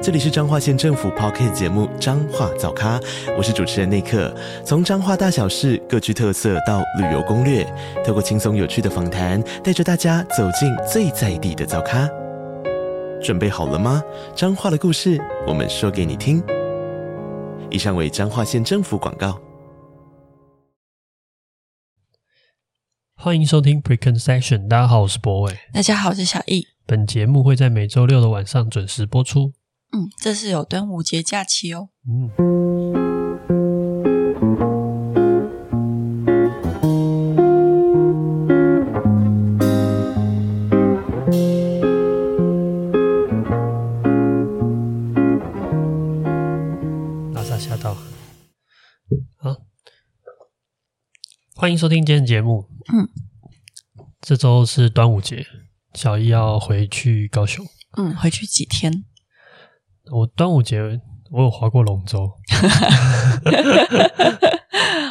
这里是彰化县政府 Podcast 节目《彰化早咖》，我是主持人内克。从彰化大小事各具特色到旅游攻略，透过轻松有趣的访谈，带着大家走进最在地的早咖。准备好了吗？彰化的故事，我们说给你听。以上为彰化县政府广告。欢迎收听 Preconception，大家好，我是博伟。大家好，我是小易。本节目会在每周六的晚上准时播出。嗯，这是有端午节假期哦。嗯。拉萨吓到。好，欢迎收听今天的节目。嗯。这周是端午节，小易要回去高雄。嗯，回去几天？我端午节我有划过龙舟，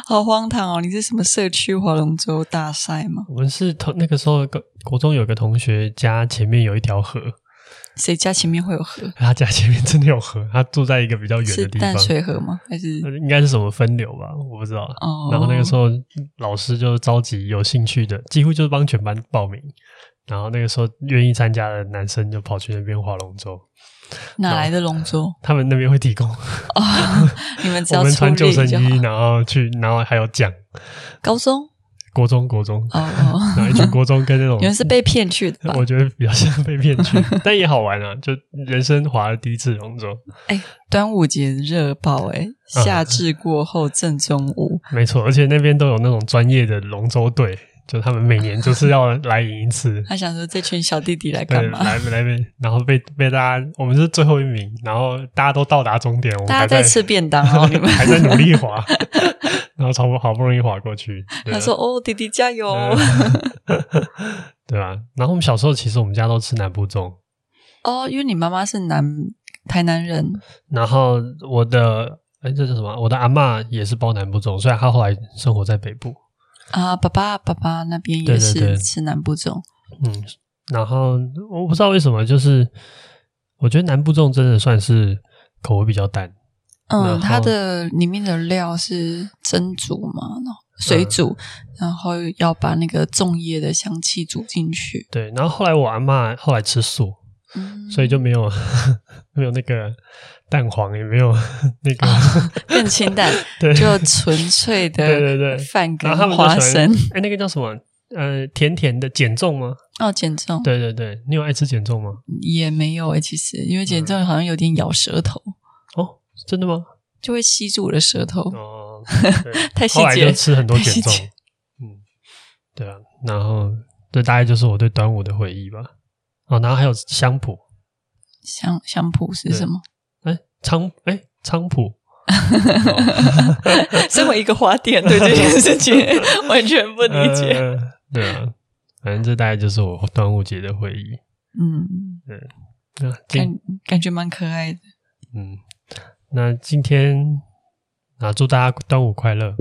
好荒唐哦！你是什么社区划龙舟大赛吗？我们是同那个时候，国中有个同学家前面有一条河，谁家前面会有河？他家前面真的有河，他住在一个比较远的地方，是淡水河吗？还是应该是什么分流吧？我不知道。哦，然后那个时候老师就召集有兴趣的，几乎就是帮全班报名。然后那个时候愿意参加的男生就跑去那边划龙舟。哪来的龙舟？他们那边会提供哦。你们只要我们穿救生衣，然后去，然后还有奖。高中、国中、国中哦哦，然后一群国中跟那种，你们是被骗去的吧？我觉得比较像被骗去，但也好玩啊！就人生划了第一次龙舟。哎，端午节热爆哎！夏至过后正中午，没错，而且那边都有那种专业的龙舟队。就他们每年就是要来赢一次。他想说这群小弟弟来干嘛？来 来来，然后被被大家，我们是最后一名，然后大家都到达终点，我们大家在吃便当哦，你们还在努力滑，然后从好不容易滑过去。他说：“哦，弟弟加油！”对吧？然后我们小时候其实我们家都吃南部粽。哦，因为你妈妈是南台南人，然后我的哎，这是什么？我的阿嬷也是包南部粽，虽然她后来生活在北部。啊，爸爸爸爸那边也是吃南部粽，嗯，然后我不知道为什么，就是我觉得南部粽真的算是口味比较淡，嗯，它的里面的料是蒸煮嘛，水煮，嗯，然后要把那个粽叶的香气煮进去，对，然后后来我阿嬷后来吃素，嗯，所以就没有 没有那个。蛋黄也没有 那个、哦、更清淡，对，就纯粹的对对对饭跟花生。哎，那个叫什么？呃，甜甜的减重吗？哦，减重。对对对，你有爱吃减重吗？也没有哎，其实因为减重好像有点咬舌头。哦，真的吗？就会吸住我的舌头。哦，太细节。后来就吃很多减重。嗯，对啊，然后这大概就是我对端午的回忆吧。哦，然后还有香蒲。香香蒲是什么？菖哎，菖蒲，身为一个花店，对这件 事情完全不理解。呃、对啊，反正这大概就是我端午节的回忆。嗯，对，那感感觉蛮可爱的。嗯，那今天啊，祝大家端午快乐。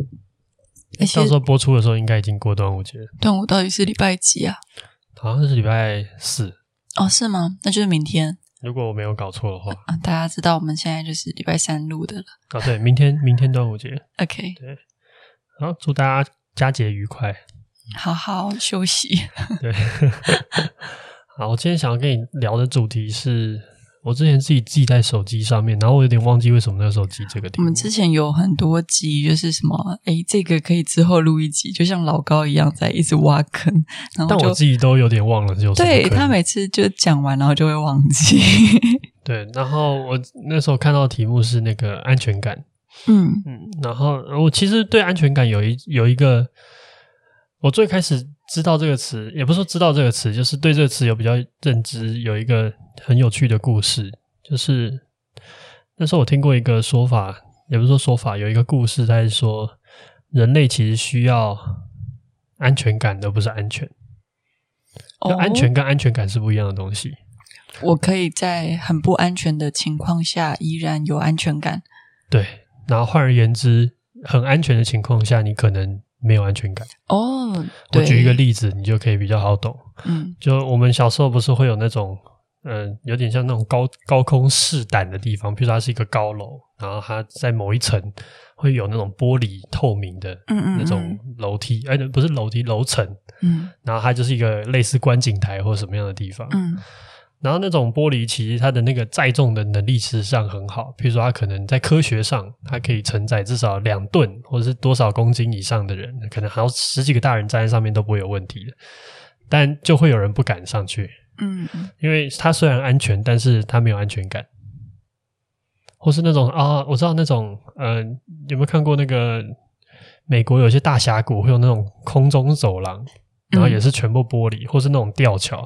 到时候播出的时候，应该已经过端午节了。端午到底是礼拜几啊？好像是礼拜四。哦，是吗？那就是明天。如果我没有搞错的话，啊，大家知道我们现在就是礼拜三录的了。哦，对，明天明天端午节。OK，对，好，祝大家佳节愉快，好好休息。对，好，我今天想要跟你聊的主题是。我之前自己记在手机上面，然后我有点忘记为什么那时候记这个题目。我们之前有很多集，就是什么，哎，这个可以之后录一集，就像老高一样在一直挖坑。然后但我自己都有点忘了，就是对他每次就讲完，然后就会忘记。对，然后我那时候看到的题目是那个安全感。嗯嗯，然后我其实对安全感有一有一个，我最开始知道这个词，也不是说知道这个词，就是对这个词有比较认知，有一个。很有趣的故事，就是那时候我听过一个说法，也不是说说法，有一个故事，他是说人类其实需要安全感，而不是安全。就安全跟安全感是不一样的东西。我可以在很不安全的情况下依然有安全感。对，然后换而言之，很安全的情况下，你可能没有安全感。哦，我举一个例子，你就可以比较好懂。嗯，就我们小时候不是会有那种，嗯、呃，有点像那种高高空试胆的地方，比如说它是一个高楼，然后它在某一层会有那种玻璃透明的，那种楼梯，哎、嗯，不是楼梯，楼层，嗯，然后它就是一个类似观景台或者什么样的地方，嗯。然后那种玻璃其实它的那个载重的能力事实上很好，比如说它可能在科学上，它可以承载至少两吨或者是多少公斤以上的人，可能还有十几个大人站在上面都不会有问题的。但就会有人不敢上去，嗯，因为它虽然安全，但是它没有安全感，或是那种啊，我知道那种，呃，有没有看过那个美国有些大峡谷会有那种空中走廊，然后也是全部玻璃，或是那种吊桥，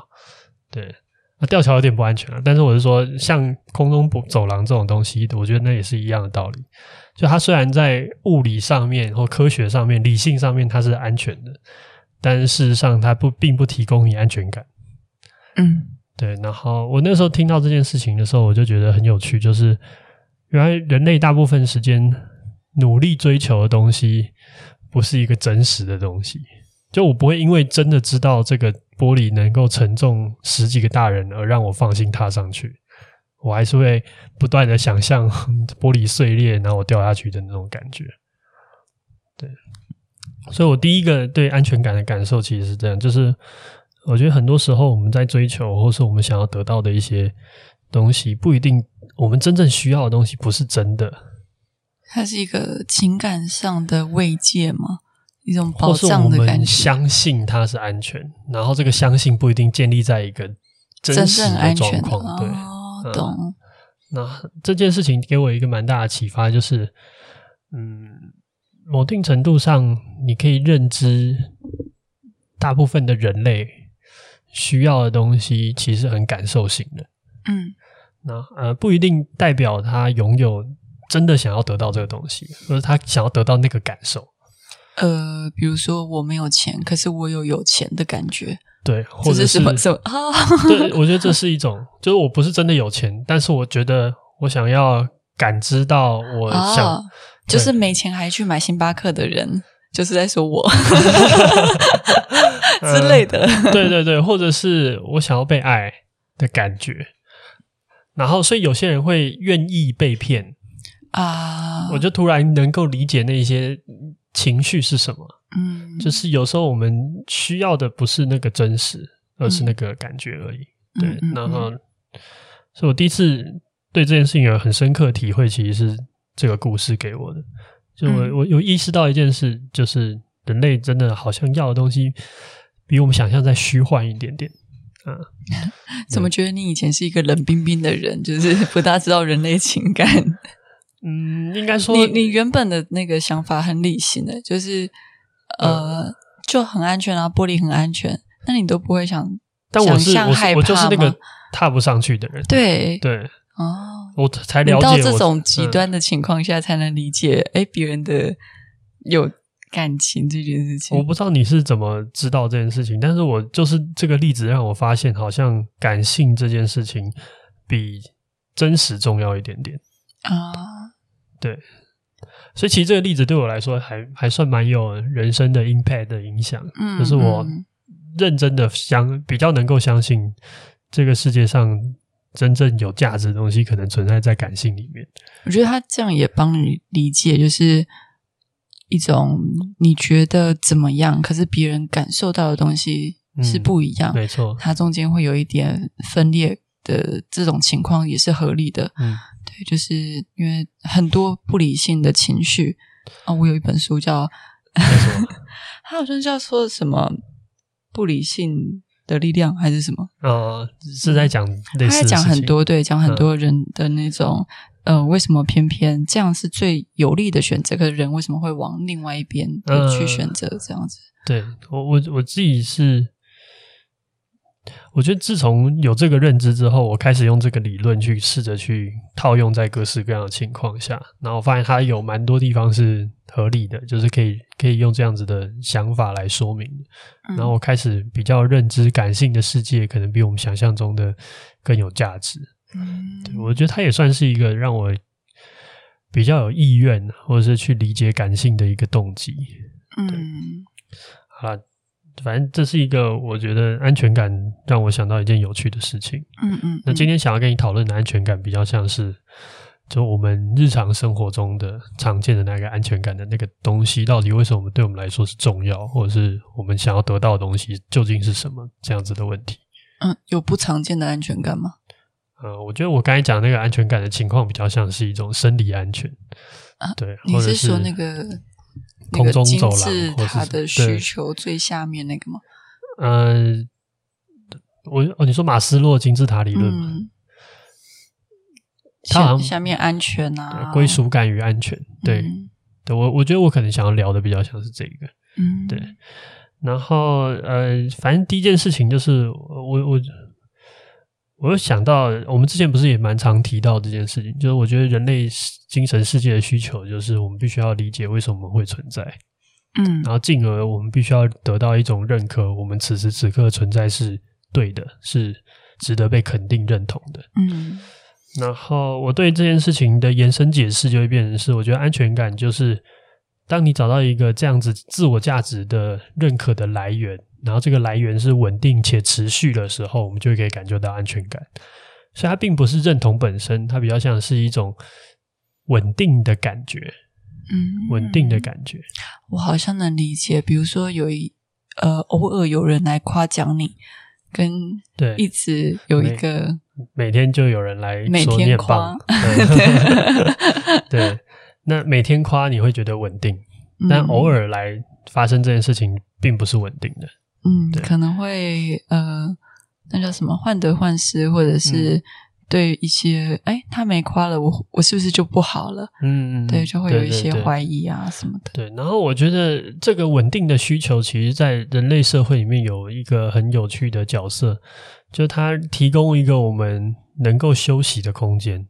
对。那吊桥有点不安全啊，但是我是说，像空中走廊这种东西，我觉得那也是一样的道理。就它虽然在物理上面或科学上面、理性上面它是安全的，但是事实上它不并不提供你安全感。嗯，对。然后我那时候听到这件事情的时候，我就觉得很有趣，就是原来人类大部分时间努力追求的东西，不是一个真实的东西。就我不会因为真的知道这个玻璃能够承重十几个大人而让我放心踏上去，我还是会不断的想象 玻璃碎裂，然后我掉下去的那种感觉。对，所以我第一个对安全感的感受其实是这样，就是我觉得很多时候我们在追求，或是我们想要得到的一些东西，不一定我们真正需要的东西不是真的。它是一个情感上的慰藉吗？一种保障的感觉，或是我们相信它是安全，然后这个相信不一定建立在一个真实的状况。对，哦，懂。嗯，那这件事情给我一个蛮大的启发，就是，嗯，某定程度上，你可以认知，大部分的人类需要的东西其实很感受型的。嗯，那呃，不一定代表他拥有真的想要得到这个东西，而是他想要得到那个感受。呃，比如说我没有钱，可是我有有钱的感觉。对，或者是，是什么什么啊？对，我觉得这是一种，就是我不是真的有钱，但是我觉得我想要感知到我想，啊、就是没钱还去买星巴克的人，就是在说我 之类的、呃。对对对，或者是我想要被爱的感觉。然后，所以有些人会愿意被骗啊，我就突然能够理解那些。情绪是什么？嗯，就是有时候我们需要的不是那个真实，而是那个感觉而已。嗯、对，嗯、然后，所以我第一次对这件事情有很深刻的体会，其实是这个故事给我的。就我、嗯、我有意识到一件事，就是人类真的好像要的东西比我们想象再虚幻一点点。啊，怎么觉得你以前是一个冷冰冰的人，就是不大知道人类情感？嗯，应该说你你原本的那个想法很理性的，就是呃、嗯、就很安全啊，玻璃很安全，那你都不会想，但我是我，我就是那个踏不上去的人，对对哦，我才了解到这种极端的情况下才能理解，哎、嗯，别人的有感情这件事情，我不知道你是怎么知道这件事情，但是我就是这个例子让我发现，好像感性这件事情比真实重要一点点啊。对，所以其实这个例子对我来说还还算蛮有人生的 impact 的影响。嗯，就是我认真的相比较能够相信这个世界上真正有价值的东西，可能存在在感性里面。我觉得他这样也帮你理解，就是一种你觉得怎么样，可是别人感受到的东西是不一样。嗯，没错，它中间会有一点分裂的这种情况也是合理的。嗯。对，就是因为很多不理性的情绪啊、哦，我有一本书叫，他好像叫说什么不理性的力量还是什么？呃，是在讲类似，他在讲很多，对，讲很多人的那种，嗯、呃，为什么偏偏这样是最有利的选择？可是人为什么会往另外一边去选择这样子？呃、对我，我我自己是我觉得自从有这个认知之后，我开始用这个理论去试着去套用在各式各样的情况下，然后我发现它有蛮多地方是合理的，就是可以可以用这样子的想法来说明。然后我开始比较认知感性的世界，可能比我们想象中的更有价值。嗯，对，我觉得它也算是一个让我比较有意愿，或者是去理解感性的一个动机。嗯，好了。反正这是一个我觉得安全感让我想到一件有趣的事情。嗯嗯，嗯。那今天想要跟你讨论的安全感，比较像是就我们日常生活中的常见的那个安全感的那个东西，到底为什么对我们来说是重要，或者是我们想要得到的东西究竟是什么？这样子的问题。嗯，有不常见的安全感吗？呃，我觉得我刚才讲那个安全感的情况，比较像是一种生理安全。啊，对，你是说那个？空中走廊，是他的需求最下面那个吗？嗯，我哦，你说马斯洛金字塔理论吗？嗯、他好像下面安全啊，归属感与安全。对，嗯、对我我觉得我可能想要聊的比较像是这个。嗯，对。然后呃，反正第一件事情就是我我。我又想到，我们之前不是也蛮常提到这件事情，就是我觉得人类精神世界的需求，就是我们必须要理解为什么会存在，嗯，然后进而我们必须要得到一种认可，我们此时此刻存在是对的，是值得被肯定认同的，嗯。然后我对这件事情的延伸解释就会变成是，我觉得安全感就是当你找到一个这样子自我价值的认可的来源。然后这个来源是稳定且持续的时候，我们就可以感觉到安全感。所以它并不是认同本身，它比较像是一种稳定的感觉。嗯，稳定的感觉。我好像能理解。比如说，有一呃，偶尔有人来夸奖你，跟对一直有一个每，每天就有人来说每天夸，对，对，那每天夸你会觉得稳定，但偶尔来发生这件事情并不是稳定的。嗯，可能会呃，那叫什么患得患失，或者是对一些哎、嗯，他没夸了我，我是不是就不好了？嗯嗯，对，就会有一些怀疑啊什么的。对，然后我觉得这个稳定的需求，其实，在人类社会里面有一个很有趣的角色，就是它提供一个我们能够休息的空间，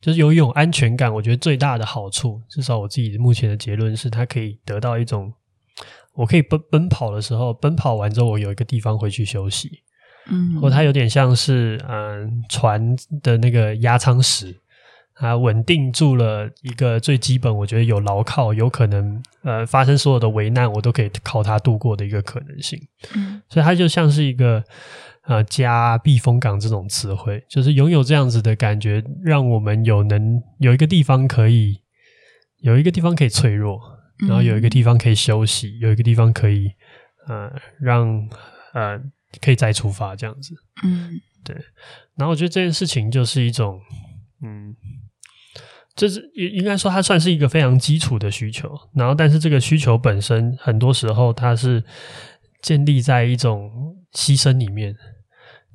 就是有一种安全感。我觉得最大的好处，至少我自己目前的结论是，它可以得到一种。我可以奔奔跑的时候，奔跑完之后，我有一个地方回去休息。嗯，或它有点像是嗯、呃、船的那个压舱石，它稳定住了一个最基本，我觉得有牢靠，有可能呃发生所有的危难，我都可以靠它度过的一个可能性。嗯，所以它就像是一个呃加避风港这种词汇，就是拥有这样子的感觉，让我们有能有一个地方可以有一个地方可以脆弱。然后有一个地方可以休息，嗯、有一个地方可以，呃，让呃可以再出发这样子。嗯，对。然后我觉得这件事情就是一种，嗯，就是应应该说它算是一个非常基础的需求。然后，但是这个需求本身很多时候它是建立在一种牺牲里面。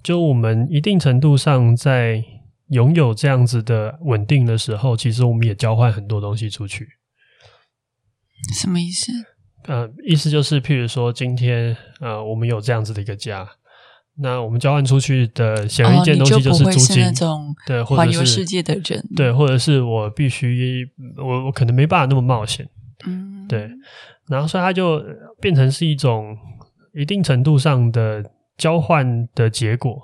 就我们一定程度上在拥有这样子的稳定的时候，其实我们也交换很多东西出去。什么意思？呃，意思就是，譬如说，今天呃，我们有这样子的一个家，那我们交换出去的显而易见东西就是租金，哦、那种对，环游世界的人，对，或者是我必须，我我可能没办法那么冒险，嗯，对，然后所以它就变成是一种一定程度上的交换的结果，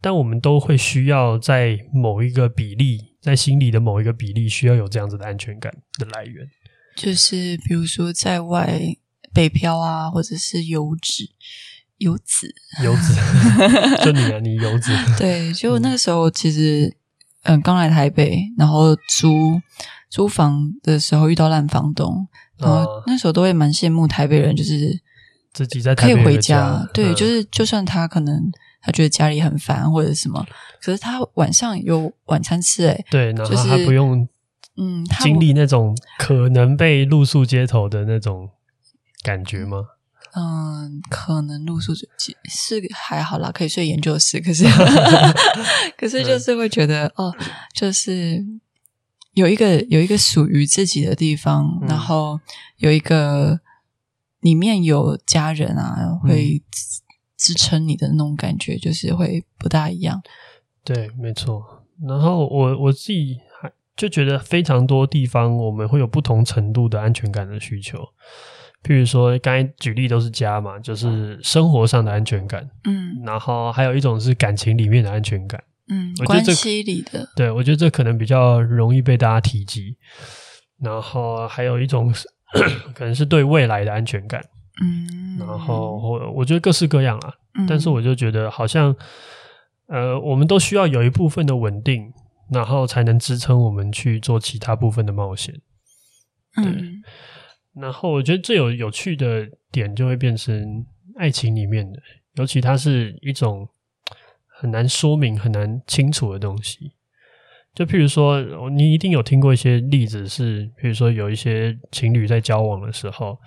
但我们都会需要在某一个比例，在心里的某一个比例，需要有这样子的安全感的来源。就是比如说在外北漂啊，或者是游子、游子、游子，就你啊，你游子。对，就那个时候其实，嗯，刚来台北，然后租租房的时候遇到烂房东，然后那时候都会蛮羡慕台北人，就是自己在台北可以回家。对，就是就算他可能他觉得家里很烦或者什么，可是他晚上有晚餐吃，欸，诶对，然后他不用。嗯，经历那种可能被露宿街头的那种感觉吗？嗯，可能露宿是还好啦，可以睡研究室。可是，可是就是会觉得、嗯、哦，就是有一个有一个属于自己的地方，嗯、然后有一个里面有家人啊，会支撑你的那种感觉，就是会不大一样。对，没错。然后我我自己还就觉得非常多地方我们会有不同程度的安全感的需求。譬如说，刚才举例都是家嘛，就是生活上的安全感。嗯，然后还有一种是感情里面的安全感。嗯，关系里的。对，我觉得这可能比较容易被大家提及。然后还有一种是 可能是对未来的安全感。嗯，然后我我觉得各式各样啊。嗯，但是我就觉得好像，呃，我们都需要有一部分的稳定，然后才能支撑我们去做其他部分的冒险。对。嗯然后我觉得最有有趣的点就会变成爱情里面的，尤其它是一种很难说明、很难清楚的东西。就譬如说，你一定有听过一些例子，是譬如说有一些情侣在交往的时候，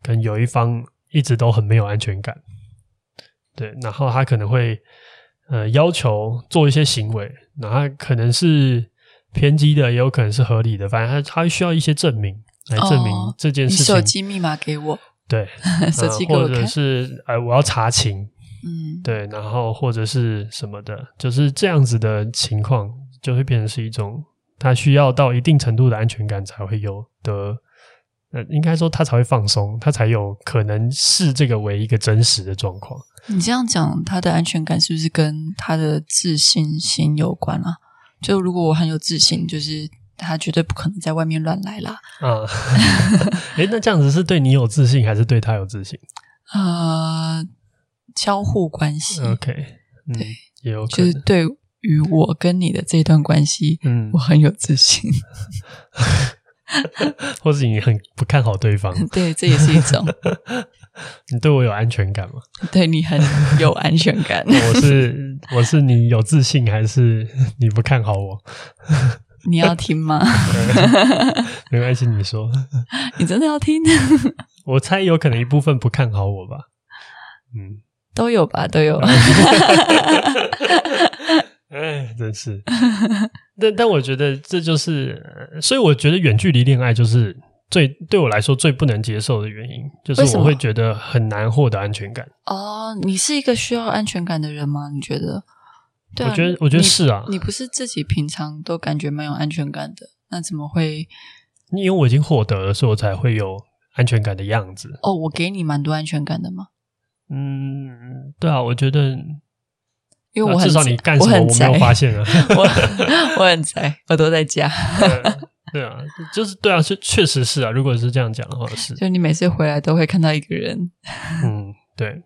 可能有一方一直都很没有安全感，对，然后他可能会呃要求做一些行为，然后可能是偏激的，也有可能是合理的，反正他他需要一些证明。来证明这件事情。哦、你手机密码给我。对，手机给我、呃、或者是呃，我要查情。嗯，对，然后或者是什么的，就是这样子的情况，就会变成是一种他需要到一定程度的安全感才会有的。呃，应该说他才会放松，他才有可能视这个为一个真实的状况。你这样讲，他的安全感是不是跟他的自信心有关啊？就如果我很有自信，就是。他绝对不可能在外面乱来啦！啊，诶，那这样子是对你有自信，还是对他有自信？呃，交互关系。OK，嗯，对，也有可能，就是对于我跟你的这段关系，嗯，我很有自信，或是你很不看好对方？对，这也是一种。你对我有安全感吗？对你很有安全感。我是我是你有自信，还是 你不看好我？你要听吗？没关系，你说。你真的要听？我猜有可能一部分不看好我吧。嗯，都有吧，都有。哎，真是。但但我觉得这就是，所以我觉得远距离恋爱就是最对我来说最不能接受的原因，就是我会觉得很难获得安全感。哦，你是一个需要安全感的人吗？你觉得？对啊，我觉得，我觉得是啊。你不是自己平常都感觉蛮有安全感的，那怎么会？因为我已经获得了，所以我才会有安全感的样子。哦，我给你蛮多安全感的吗？嗯，对啊，我觉得，因为我很、啊、至少你干什么我，我没有发现啊。我 我很宅，我都在家。对啊，就是对啊，确确实是啊。如果是这样讲的话，是。就你每次回来都会看到一个人。嗯，对。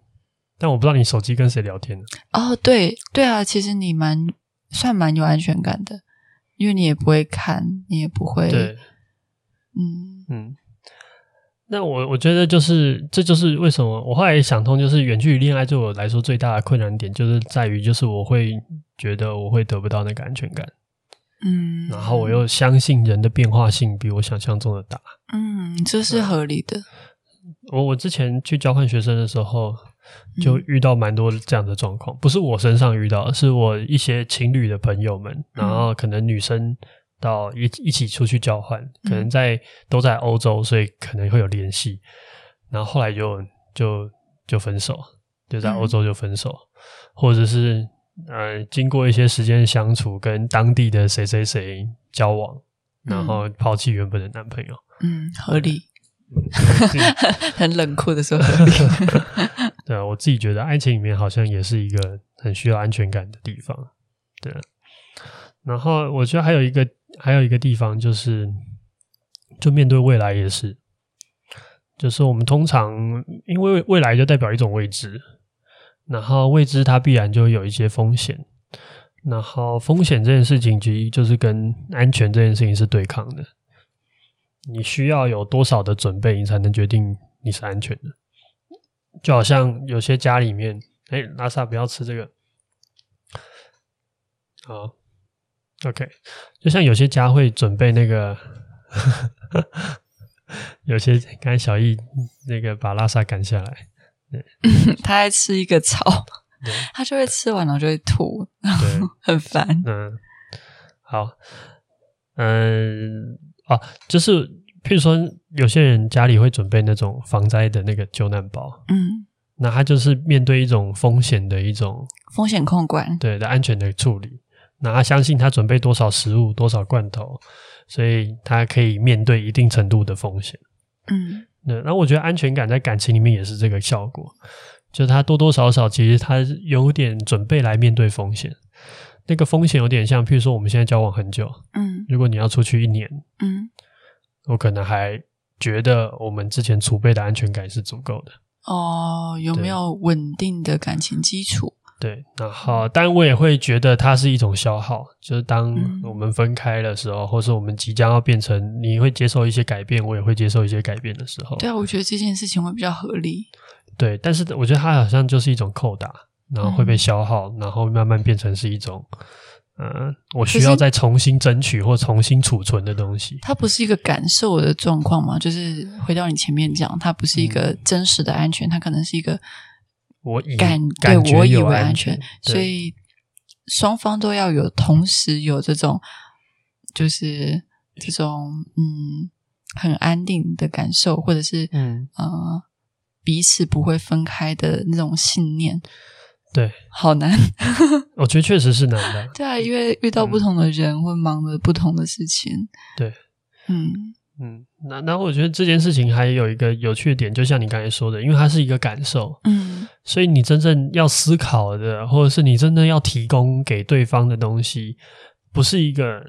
但我不知道你手机跟谁聊天呢？哦，对对啊，其实你蛮算蛮有安全感的，因为你也不会看，你也不会，对，嗯嗯。那我我觉得就是这就是为什么我后来想通，就是远距离恋爱对我来说最大的困难点，就是在于就是我会觉得我会得不到那个安全感，嗯，然后我又相信人的变化性比我想象中的大，嗯，这是合理的。我我之前去交换学生的时候。就遇到蛮多这样的状况，不是我身上遇到，是我一些情侣的朋友们，然后可能女生到一一起出去交换，可能在都在欧洲，所以可能会有联系，然后后来就就就分手，就在欧洲就分手，或者是呃经过一些时间相处，跟当地的谁谁谁交往，然后抛弃原本的男朋友，嗯，合理。很冷酷的说，对啊，我自己觉得爱情里面好像也是一个很需要安全感的地方，对。然后我觉得还有一个还有一个地方就是，就面对未来也是，就是我们通常因为未来就代表一种未知，然后未知它必然就有一些风险，然后风险这件事情其实就是跟安全这件事情是对抗的。你需要有多少的准备，你才能决定你是安全的？就好像有些家里面，哎，拉萨不要吃这个。好，OK，就像有些家会准备那个，有些刚才小易那个把拉萨赶下来，他爱吃一个草，他就会吃完了就会吐，对，很烦。嗯，好，嗯。啊，就是譬如说，有些人家里会准备那种防灾的那个救难包，嗯，那他就是面对一种风险的一种风险控管，对的安全的处理。那他相信他准备多少食物、多少罐头，所以他可以面对一定程度的风险。嗯，那那我觉得安全感在感情里面也是这个效果，就是他多多少少其实他有点准备来面对风险。那个风险有点像，譬如说我们现在交往很久，嗯，如果你要出去一年，嗯，我可能还觉得我们之前储备的安全感是足够的。哦，有没有稳定的感情基础？对，然后，但我也会觉得它是一种消耗，就是当我们分开的时候，嗯、或是我们即将要变成，你会接受一些改变，我也会接受一些改变的时候。对啊，我觉得这件事情会比较合理。对，但是我觉得它好像就是一种扣打，然后会被消耗，嗯、然后慢慢变成是一种，嗯、呃，我需要再重新争取或重新储存的东西。它不是一个感受的状况吗？就是回到你前面讲，它不是一个真实的安全，它可能是一个。我以感感觉我以为安安全，所以双方都要有同时有这种，就是这种嗯很安定的感受，或者是嗯呃彼此不会分开的那种信念。对，好难。我觉得确实是难的。对啊，因为遇到不同的人，会忙着不同的事情。对，嗯。嗯，那那我觉得这件事情还有一个有趣的点，就像你刚才说的，因为它是一个感受，嗯，所以你真正要思考的，或者是你真正要提供给对方的东西，不是一个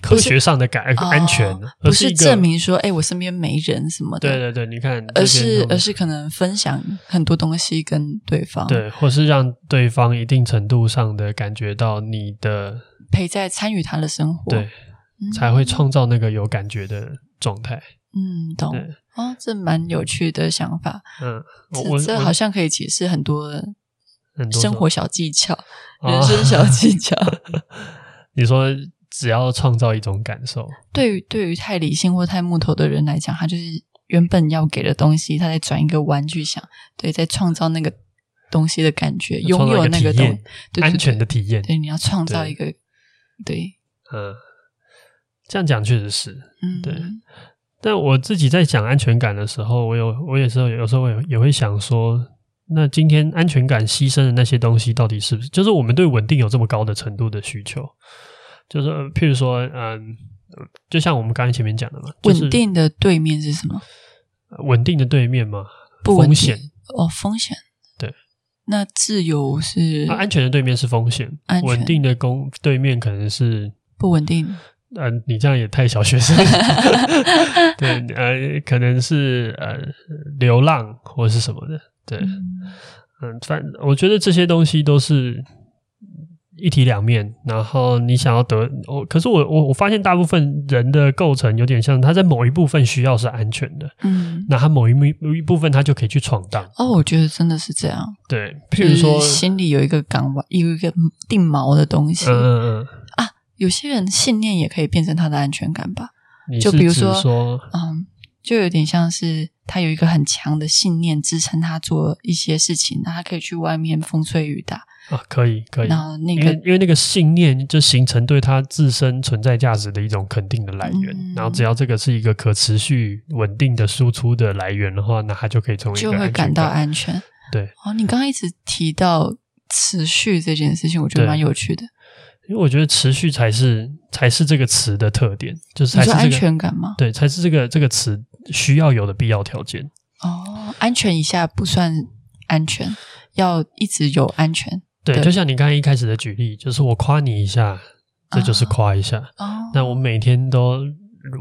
科学上的感安全，哦、而是不是证明说，哎，我身边没人什么的，对对对，你看，而是而是可能分享很多东西跟对方，对，或是让对方一定程度上的感觉到你的陪在参与他的生活，对。才会创造那个有感觉的状态。嗯，懂。哦，这蛮有趣的想法。嗯，我这好像可以解释很多生活小技巧、人生小技巧。你说，只要创造一种感受，对于对于太理性或太木头的人来讲，他就是原本要给的东西，他在转一个弯去想，对，在创造那个东西的感觉，拥有那个东西，安全的体验。对，你要创造一个，对，嗯。这样讲确实是，嗯，对。但我自己在讲安全感的时候，我有，我也是有时候也也会想说，那今天安全感牺牲的那些东西，到底是不是？就是我们对稳定有这么高的程度的需求？就是譬如说，嗯，就像我们刚才前面讲的嘛，稳定的对面是什么？稳定的对面嘛，风险哦，风险。对，那自由是？安全的对面是风险，稳定的公对面可能是不稳定。呃，你这样也太小学生。对，呃，可能是呃流浪或是什么的，对，嗯，反我觉得这些东西都是一体两面。然后你想要得，我可是我我我发现大部分人的构成有点像，他在某一部分需要是安全的，嗯，那他某一某一部分他就可以去闯荡。哦，我觉得真的是这样。对，譬如说心里有一个港湾，有一个定锚的东西。嗯嗯嗯。有些人信念也可以变成他的安全感吧？就比如说，说嗯，就有点像是他有一个很强的信念支撑他做一些事情，那他可以去外面风吹雨打啊，可以可以。然后那个，因为因为那个信念就形成对他自身存在价值的一种肯定的来源，嗯、然后只要这个是一个可持续稳定的输出的来源的话，那他就可以成为一个就会感到安全。对，哦，你刚刚一直提到持续这件事情，我觉得蛮有趣的。因为我觉得持续才是才是这个词的特点，就是才是、这个、安全感吗？对，才是这个这个词需要有的必要条件。哦，安全以下不算安全，要一直有安全。对，就像你刚才一开始的举例，就是我夸你一下，这就是夸一下。哦，那我每天都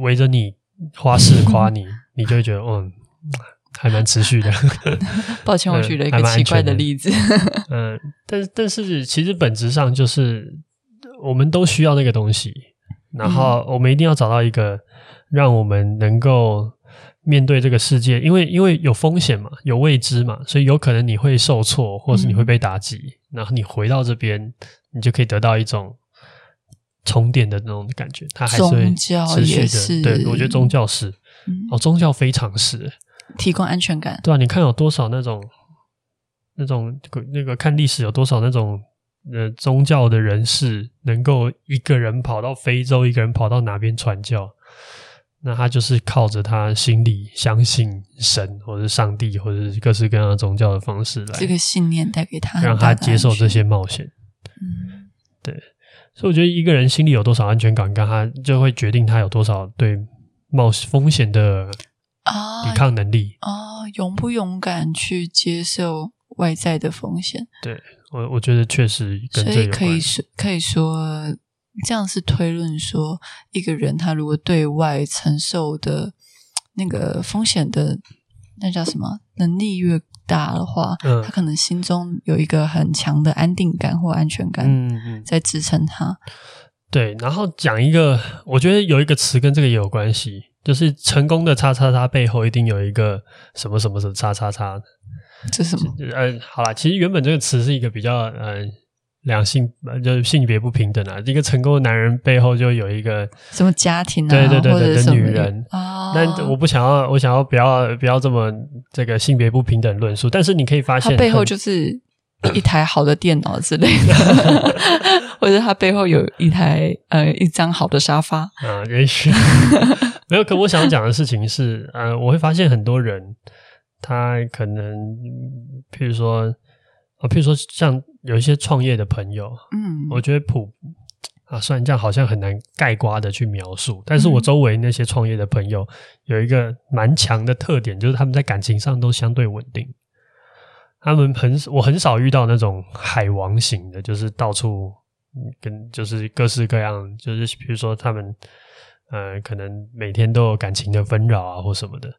围着你花式夸你，你就会觉得嗯，还蛮持续的。抱歉，我举了一个奇怪的例子。嗯，但但是其实本质上就是。我们都需要那个东西，然后我们一定要找到一个让我们能够面对这个世界，因为因为有风险嘛，有未知嘛，所以有可能你会受挫，或是你会被打击，嗯、然后你回到这边，你就可以得到一种充电的那种感觉。它还是会持续的，对，我觉得宗教是，嗯、哦，宗教非常是提供安全感，对啊，你看有多少那种那种那个看历史有多少那种。呃，宗教的人士能够一个人跑到非洲，一个人跑到哪边传教，那他就是靠着他心里相信神，或者上帝，或者是各式各样的宗教的方式来，这个信念带给他，让他接受这些冒险。嗯，对，所以我觉得一个人心里有多少安全感，跟他就会决定他有多少对冒风险的啊抵抗能力啊，啊，勇不勇敢去接受外在的风险。对，我我觉得确实跟这有关，所以可以说可以说。这样是推论说，一个人他如果对外承受的那个风险的那叫什么能力越大的话，嗯，他可能心中有一个很强的安定感或安全感，嗯嗯，在支撑他。对，然后讲一个，我觉得有一个词跟这个也有关系，就是成功的叉叉叉背后一定有一个什么什么什么叉叉叉。这是什么？呃，好啦，其实原本这个词是一个比较呃。两性就是性别不平等啊！一个成功的男人背后就有一个什么家庭啊？对对对对的女人啊！那我不想要，我想要不要不要这么这个性别不平等论述？但是你可以发现，他背后就是一台好的电脑之类的，或者他背后有一台呃一张好的沙发啊？也许 没有。可我想讲的事情是，呃，我会发现很多人他可能，譬如说。啊，譬如说像有一些创业的朋友，嗯，我觉得普啊，虽然这样好像很难概括的去描述，但是我周围那些创业的朋友有一个蛮强的特点，就是他们在感情上都相对稳定。他们很，我很少遇到那种海王型的，就是到处跟就是各式各样，就是比如说他们，呃，可能每天都有感情的纷扰啊，或什么的。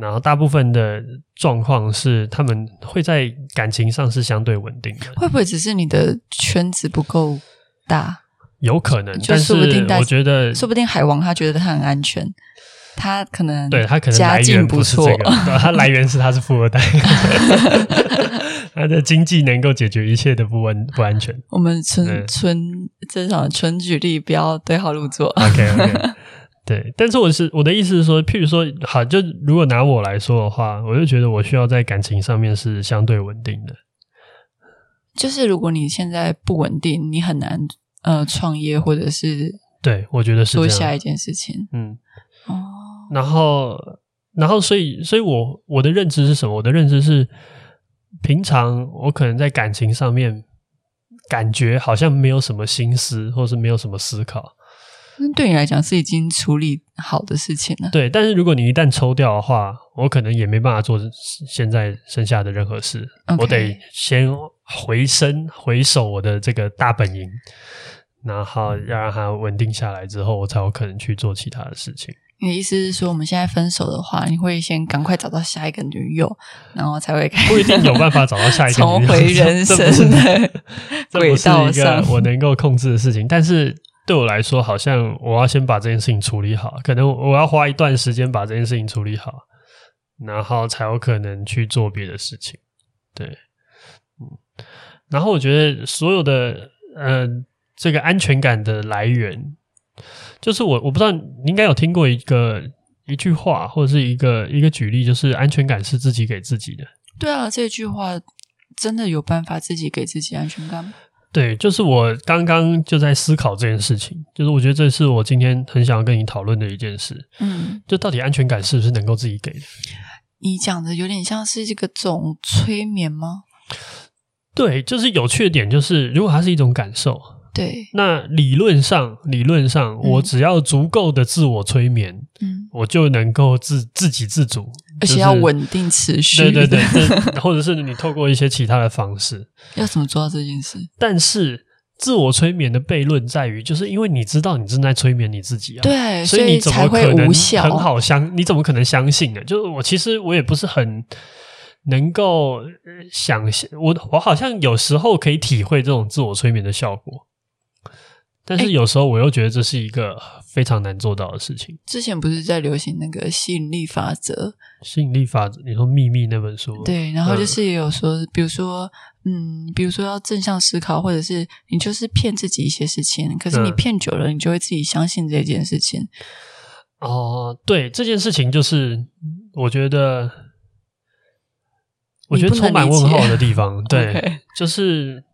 然后大部分的状况是，他们会在感情上是相对稳定的。会不会只是你的圈子不够大？有可能，但是我觉得，说不定海王他觉得他很安全，他可能对他可能家境不是这个，他来源是他是富二代，他的经济能够解决一切的不安不安全。我们纯纯正常纯举例，不要对号入座。OK OK。对，但是我是我的意思是说，譬如说，好，就如果拿我来说的话，我就觉得我需要在感情上面是相对稳定的。就是如果你现在不稳定，你很难呃创业或者是对，我觉得是做下一件事情。嗯哦，然后然后所以所以我我的认知是什么？我的认知是，平常我可能在感情上面感觉好像没有什么心思，或是没有什么思考。那对你来讲是已经处理好的事情了。对，但是如果你一旦抽掉的话，我可能也没办法做现在剩下的任何事。我得先回身回首我的这个大本营，然后要让它稳定下来之后，我才有可能去做其他的事情。你的意思是说，我们现在分手的话，你会先赶快找到下一个女友，然后才会开始不一定有办法找到下一个女友，重回人 生的轨道上，我能够控制的事情，但是。对我来说，好像我要先把这件事情处理好，可能我要花一段时间把这件事情处理好，然后才有可能去做别的事情。对，嗯，然后我觉得所有的呃，这个安全感的来源，就是我我不知道你应该有听过一个一句话，或者是一个一个举例，就是安全感是自己给自己的。对啊，这句话真的有办法自己给自己安全感吗？对，就是我刚刚就在思考这件事情，就是我觉得这是我今天很想要跟你讨论的一件事。嗯，就到底安全感是不是能够自己给的？你讲的有点像是这个种催眠吗？对，就是有趣的点就是，如果它是一种感受。对，那理论上，理论上，我只要足够的自我催眠，嗯，我就能够自自给自足，而且要稳定持续。对对 对，或者是你透过一些其他的方式，要怎么做到这件事？但是自我催眠的悖论在于，就是因为你知道你正在催眠你自己啊，对，所以你怎么可能很好相？你怎么可能相信呢？就是我其实我也不是很能够想象，我我好像有时候可以体会这种自我催眠的效果。但是有时候我又觉得这是一个非常难做到的事情。之前不是在流行那个吸引力法则？吸引力法则，你说《秘密》那本书？对，然后就是也有说，嗯、比如说，嗯，比如说要正向思考，或者是你就是骗自己一些事情，可是你骗久了，你就会自己相信这件事情。哦、嗯呃，对，这件事情就是我觉得，我觉得充满问号的地方。对.就是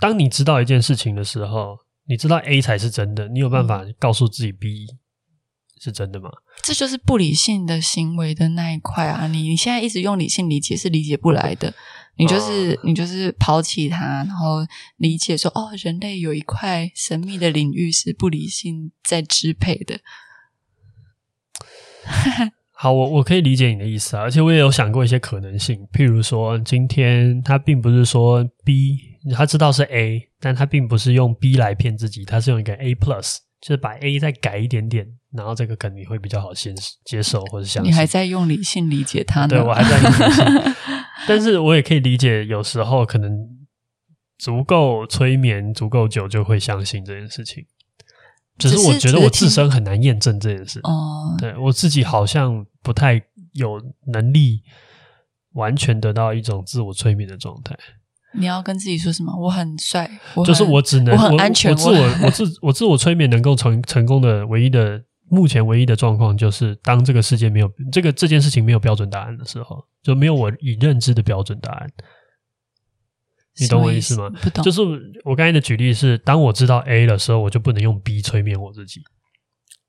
当你知道一件事情的时候。你知道 A 才是真的，你有办法告诉自己 B 是真的吗？这就是不理性的行为的那一块啊！你你现在一直用理性理解是理解不来的，你就是、哦、你就是抛弃它，然后理解说哦，人类有一块神秘的领域是不理性在支配的。好，我我可以理解你的意思啊，而且我也有想过一些可能性，譬如说，今天他并不是说 B，他知道是 A，但他并不是用 B 来骗自己，他是用一个 A plus，就是把 A 再改一点点，然后这个肯定会比较好先接受或者相信。你还在用理性理解他呢？对，我还在用理性，但是我也可以理解，有时候可能足够催眠足够久，就会相信这件事情。只是我觉得我自身很难验证这件事。哦，对，我自己好像不太有能力完全得到一种自我催眠的状态。你要跟自己说什么？我很帅，就是我只能我很安全。我，我自我我自我自我催眠能够成成功的唯一的目前唯一的状况，就是当这个世界没有这个这件事情没有标准答案的时候，就没有我已认知的标准答案。你懂我意思吗？不懂。就是我刚才的举例是，当我知道 A 的时候，我就不能用 B 催眠我自己。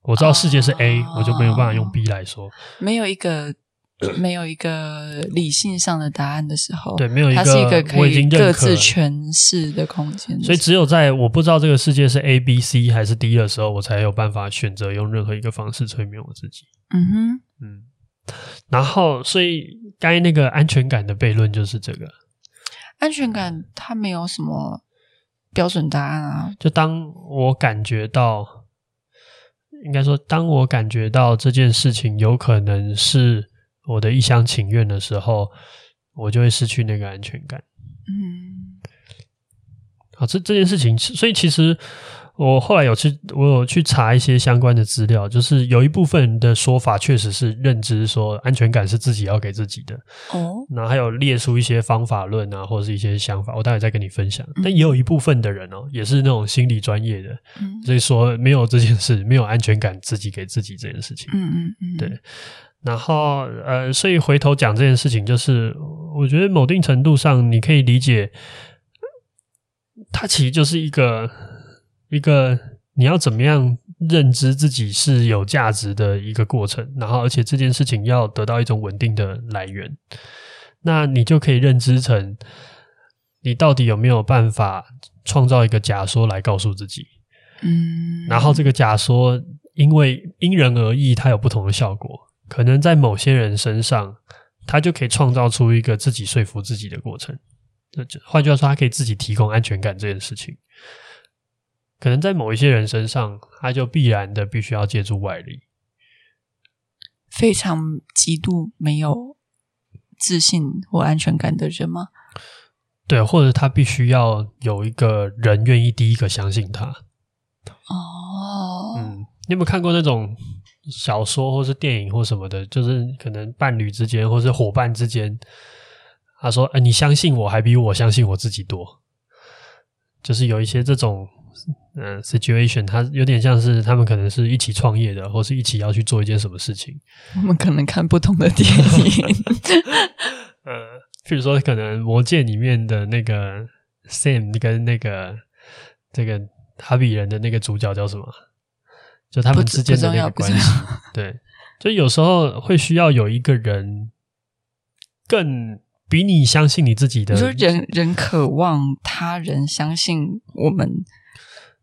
我知道世界是 A，、哦、我就没有办法用 B 来说。没有一个没有一个理性上的答案的时候，对，没有一个，它是一个可以各自诠释的空间。所以只有在我不知道这个世界是 A、B、C 还是 D 的时候，我才有办法选择用任何一个方式催眠我自己。嗯哼，嗯。然后，所以该那个安全感的悖论就是这个。安全感，它没有什么标准答案啊。就当我感觉到，应该说，当我感觉到这件事情有可能是我的一厢情愿的时候，我就会失去那个安全感。嗯，好，这这件事情，所以其实。我后来有去，我有去查一些相关的资料，就是有一部分的说法确实是认知说安全感是自己要给自己的哦，然后还有列出一些方法论啊，或者是一些想法，我待会再跟你分享。但也有一部分的人哦，也是那种心理专业的，嗯，所以说没有这件事，没有安全感自己给自己这件事情，嗯嗯嗯，对。然后呃，所以回头讲这件事情，就是我觉得某定程度上你可以理解，它其实就是一个。一个你要怎么样认知自己是有价值的一个过程，然后而且这件事情要得到一种稳定的来源，那你就可以认知成你到底有没有办法创造一个假说来告诉自己，嗯，然后这个假说因为因人而异，它有不同的效果，可能在某些人身上，他就可以创造出一个自己说服自己的过程，就换句话说，他可以自己提供安全感这件事情。可能在某一些人身上，他就必然的必须要借助外力，非常极度没有自信或安全感的人吗？对，或者他必须要有一个人愿意第一个相信他。哦，嗯，你有没有看过那种小说或是电影或什么的？就是可能伴侣之间或是伙伴之间，他说：“哎，你相信我还比我相信我自己多。”就是有一些这种。嗯，situation，它有点像是他们可能是一起创业的，或是一起要去做一件什么事情。我们可能看不同的电影。呃，譬如说，可能《魔戒》里面的那个 Sam 跟那个这个哈比人的那个主角叫什么？就他们之间的那个关系。对，就有时候会需要有一个人更。比你相信你自己的，你说人人渴望他人相信我们，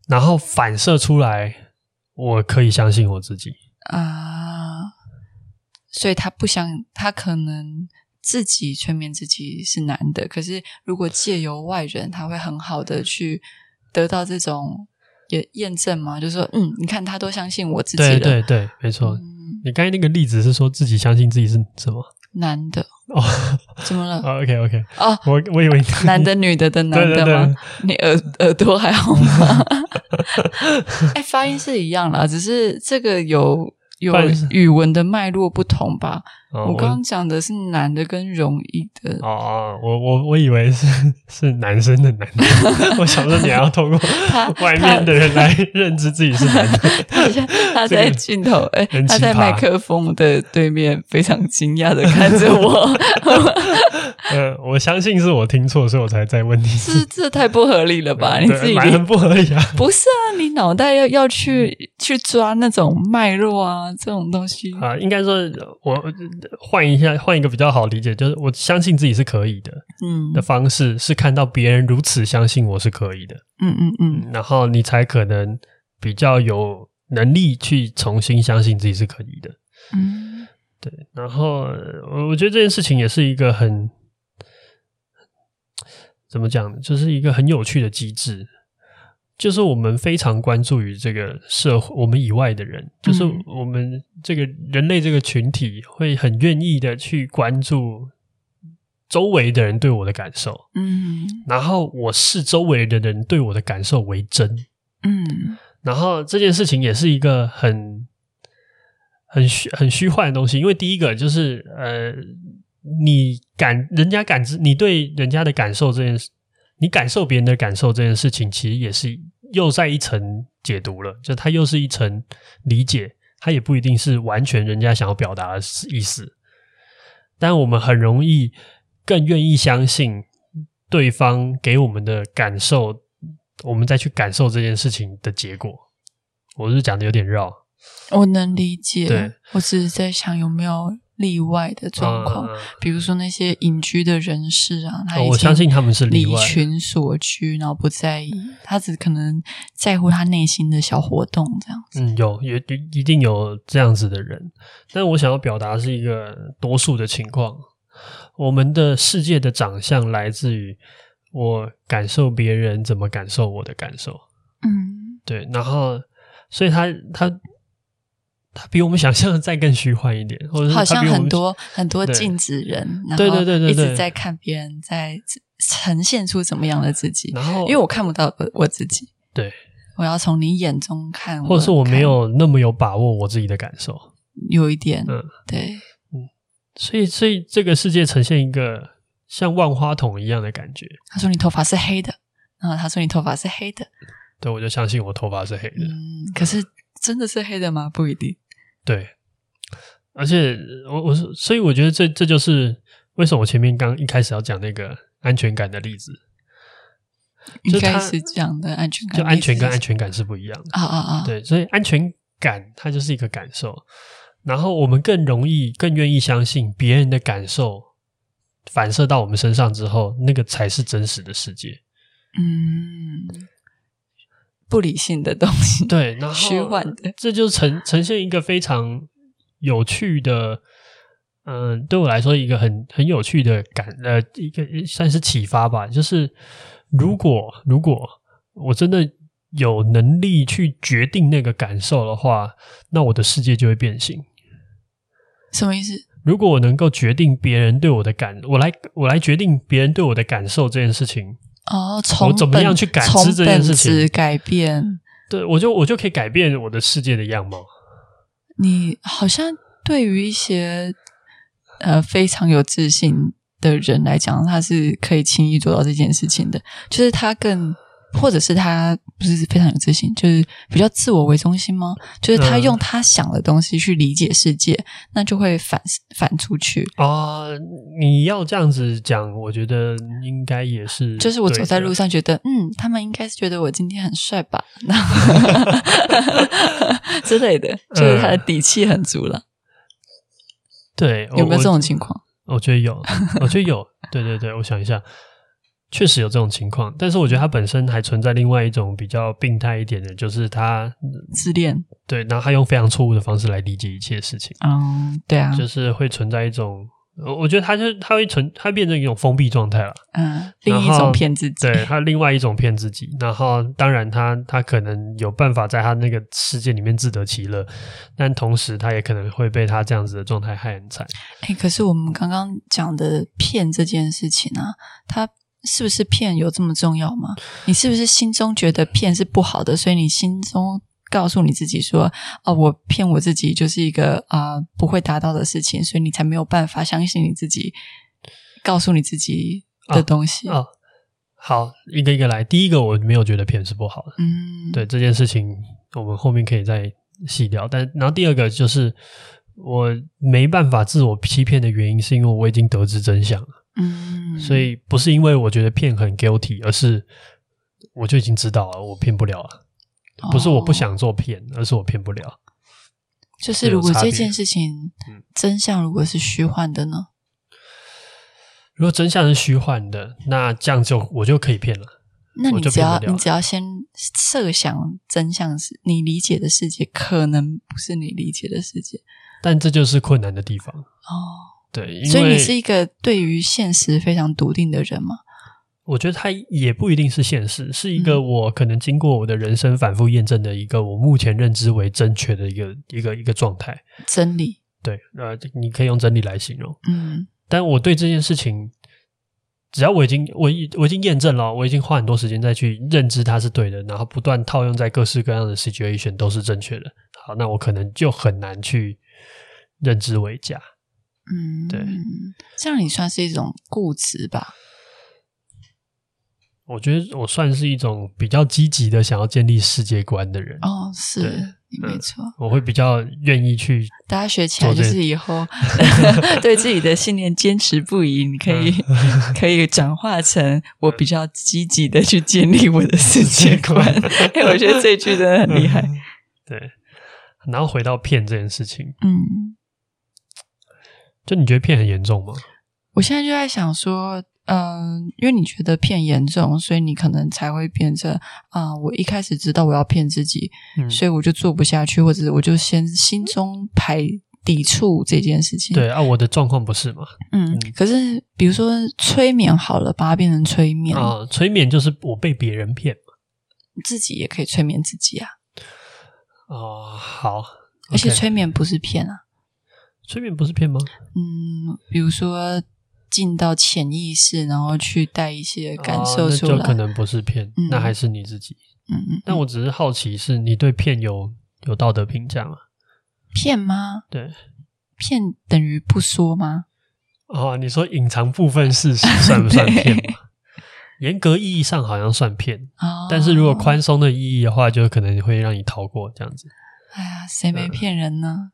然后反射出来，我可以相信我自己啊。所以他不想，他可能自己催眠自己是难的，可是如果借由外人，他会很好的去得到这种也验证嘛，就是说，嗯，你看他都相信我自己了，对对对，没错。嗯，你刚才那个例子是说自己相信自己是什么？男的哦，怎么了？OK OK，哦，我我以为 男的女的的男的吗？对对对，你耳耳朵还好吗？哎，发音是一样啦，只是这个有有语文的脉络不同吧？我刚刚讲的是男的跟容易的。哦哦，我我我以为是是男生的男的，我想说你还要透过外面的人来认知自己是男的。他在他在镜头哎，他在麦克风的对面非常惊讶的看着我。嗯，我相信是我听错，所以我才在问你。这这太不合理了吧？你自己很不合理啊？不是啊，你脑袋要要去去抓那种脉络啊，这种东西啊，应该说我。换一下，换一个比较好理解，就是我相信自己是可以的，嗯，的方式是看到别人如此相信我是可以的，嗯嗯嗯，然后你才可能比较有能力去重新相信自己是可以的，嗯，对。然后我我觉得这件事情也是一个很怎么讲呢，就是一个很有趣的机制。就是我们非常关注于这个社会，我们以外的人，就是我们这个人类这个群体会很愿意的去关注周围的人对我的感受，嗯，然后我视周围的人对我的感受为真，嗯，然后这件事情也是一个很很虚很虚幻的东西，因为第一个就是呃，你感人家感知你对人家的感受这件事。你感受别人的感受这件事情，其实也是又在一层解读了，就它又是一层理解，它也不一定是完全人家想要表达的意思。但我们很容易更愿意相信对方给我们的感受，我们再去感受这件事情的结果。我是讲的有点绕，我能理解。对，我只是在想有没有。例外的状况，嗯、比如说那些隐居的人士啊，他我相信他们是离群所居，然后不在意，他只可能在乎他内心的小活动这样子。嗯，有也一定有这样子的人，但我想要表达是一个多数的情况。我们的世界的长相来自于我感受别人怎么感受我的感受。嗯，对，然后所以他他。他比我们想象的再更虚幻一点，或者好像很多很多镜子人，对对对对，一直在看别人在呈现出怎么样的自己。然后，因为我看不到我自己，对，我要从你眼中看，或者是我没有那么有把握我自己的感受，有一点，嗯，对，嗯，所以所以这个世界呈现一个像万花筒一样的感觉。他说你头发是黑的，然后他说你头发是黑的，对，我就相信我头发是黑的。嗯，可是真的是黑的吗？不一定。对，而且我我是，所以我觉得这这就是为什么我前面刚一开始要讲那个安全感的例子，一开始讲的安全感，就安全跟安全感是不一样的啊啊啊！对，所以安全感它就是一个感受，然后我们更容易、更愿意相信别人的感受反射到我们身上之后，那个才是真实的世界。嗯。不理性的东西，对，然后 虚幻的，这就呈呈现一个非常有趣的，嗯、呃，对我来说一个很很有趣的感，呃，一个算是启发吧。就是如果如果我真的有能力去决定那个感受的话，那我的世界就会变形。什么意思？如果我能够决定别人对我的感，我来我来决定别人对我的感受这件事情。哦，从我怎么样去感知这件事情？改变，对，我就我就可以改变我的世界的样貌。你好像对于一些呃非常有自信的人来讲，他是可以轻易做到这件事情的，就是他更。或者是他不是非常有自信，就是比较自我为中心吗？就是他用他想的东西去理解世界，嗯、那就会反反出去哦、呃！你要这样子讲，我觉得应该也是。就是我走在路上，觉得嗯，他们应该是觉得我今天很帅吧，之类的，就是他的底气很足了。对，有没有这种情况？我，我觉得有，我觉得有。对对对，我想一下。确实有这种情况，但是我觉得他本身还存在另外一种比较病态一点的，就是他自恋。对，然后他用非常错误的方式来理解一切事情。嗯，对啊，就是会存在一种，我觉得他就他会存，他变成一种封闭状态了。嗯，另一种骗自己，对，他另外一种骗自己。然后，当然他他可能有办法在他那个世界里面自得其乐，但同时他也可能会被他这样子的状态害很惨。哎，可是我们刚刚讲的骗这件事情啊，他。是不是骗有这么重要吗？你是不是心中觉得骗是不好的，所以你心中告诉你自己说：“哦，我骗我自己就是一个啊、呃、不会达到的事情，所以你才没有办法相信你自己，告诉你自己的东西。”啊，好，一个一个来。第一个，我没有觉得骗是不好的。嗯，对这件事情，我们后面可以再细聊。但然后第二个就是我没办法自我欺骗的原因，是因为我已经得知真相了。嗯，所以不是因为我觉得骗很 guilty，而是我就已经知道了，我骗不了了。不是我不想做骗，哦，而是我骗不了。就是如果这件事情真相如果是虚幻的呢？如果真相是虚幻的，那这样就我就可以骗了。那你只要你只要先设想真相是你理解的世界，可能不是你理解的世界。但这就是困难的地方哦。对，所以你是一个对于现实非常笃定的人吗？我觉得它也不一定是现实，是一个我可能经过我的人生反复验证的一个我目前认知为正确的一个一个一个状态。真理。对，呃，你可以用真理来形容。嗯，但我对这件事情，只要我已经我已我已经验证了，我已经花很多时间再去认知它是对的，然后不断套用在各式各样的 situation 都是正确的。好，那我可能就很难去认知为假。嗯，对，这样你算是一种固执吧？我觉得我算是一种比较积极的想要建立世界观的人。哦，是，你没错，嗯，我会比较愿意去。大家学起来就是以后 对自己的信念坚持不移，你可以可以转化成我比较积极的去建立我的 世界观。哎，我觉得这句真的很厉害。对，然后回到骗这件事情，嗯。就你觉得骗很严重吗？我现在就在想说，嗯、呃，因为你觉得骗严重，所以你可能才会变成啊、呃，我一开始知道我要骗自己，嗯，所以我就做不下去，或者我就先心中排抵触这件事情。对啊，我的状况不是嘛？嗯，嗯，可是比如说催眠好了，把它变成催眠啊，催眠就是我被别人骗嘛，自己也可以催眠自己啊。哦，好，而且催眠不是骗啊。催眠不是骗吗？嗯，比如说进到潜意识，然后去带一些感受出来，哦、那就可能不是骗、嗯，那还是你自己。嗯嗯。但我只是好奇，是你对骗有有道德评价吗？骗吗？对，骗等于不说吗？哦，你说隐藏部分事实 算不算骗吗？严格意义上好像算骗，哦，但是如果宽松的意义的话，就可能会让你逃过这样子。哎呀，谁没骗人呢？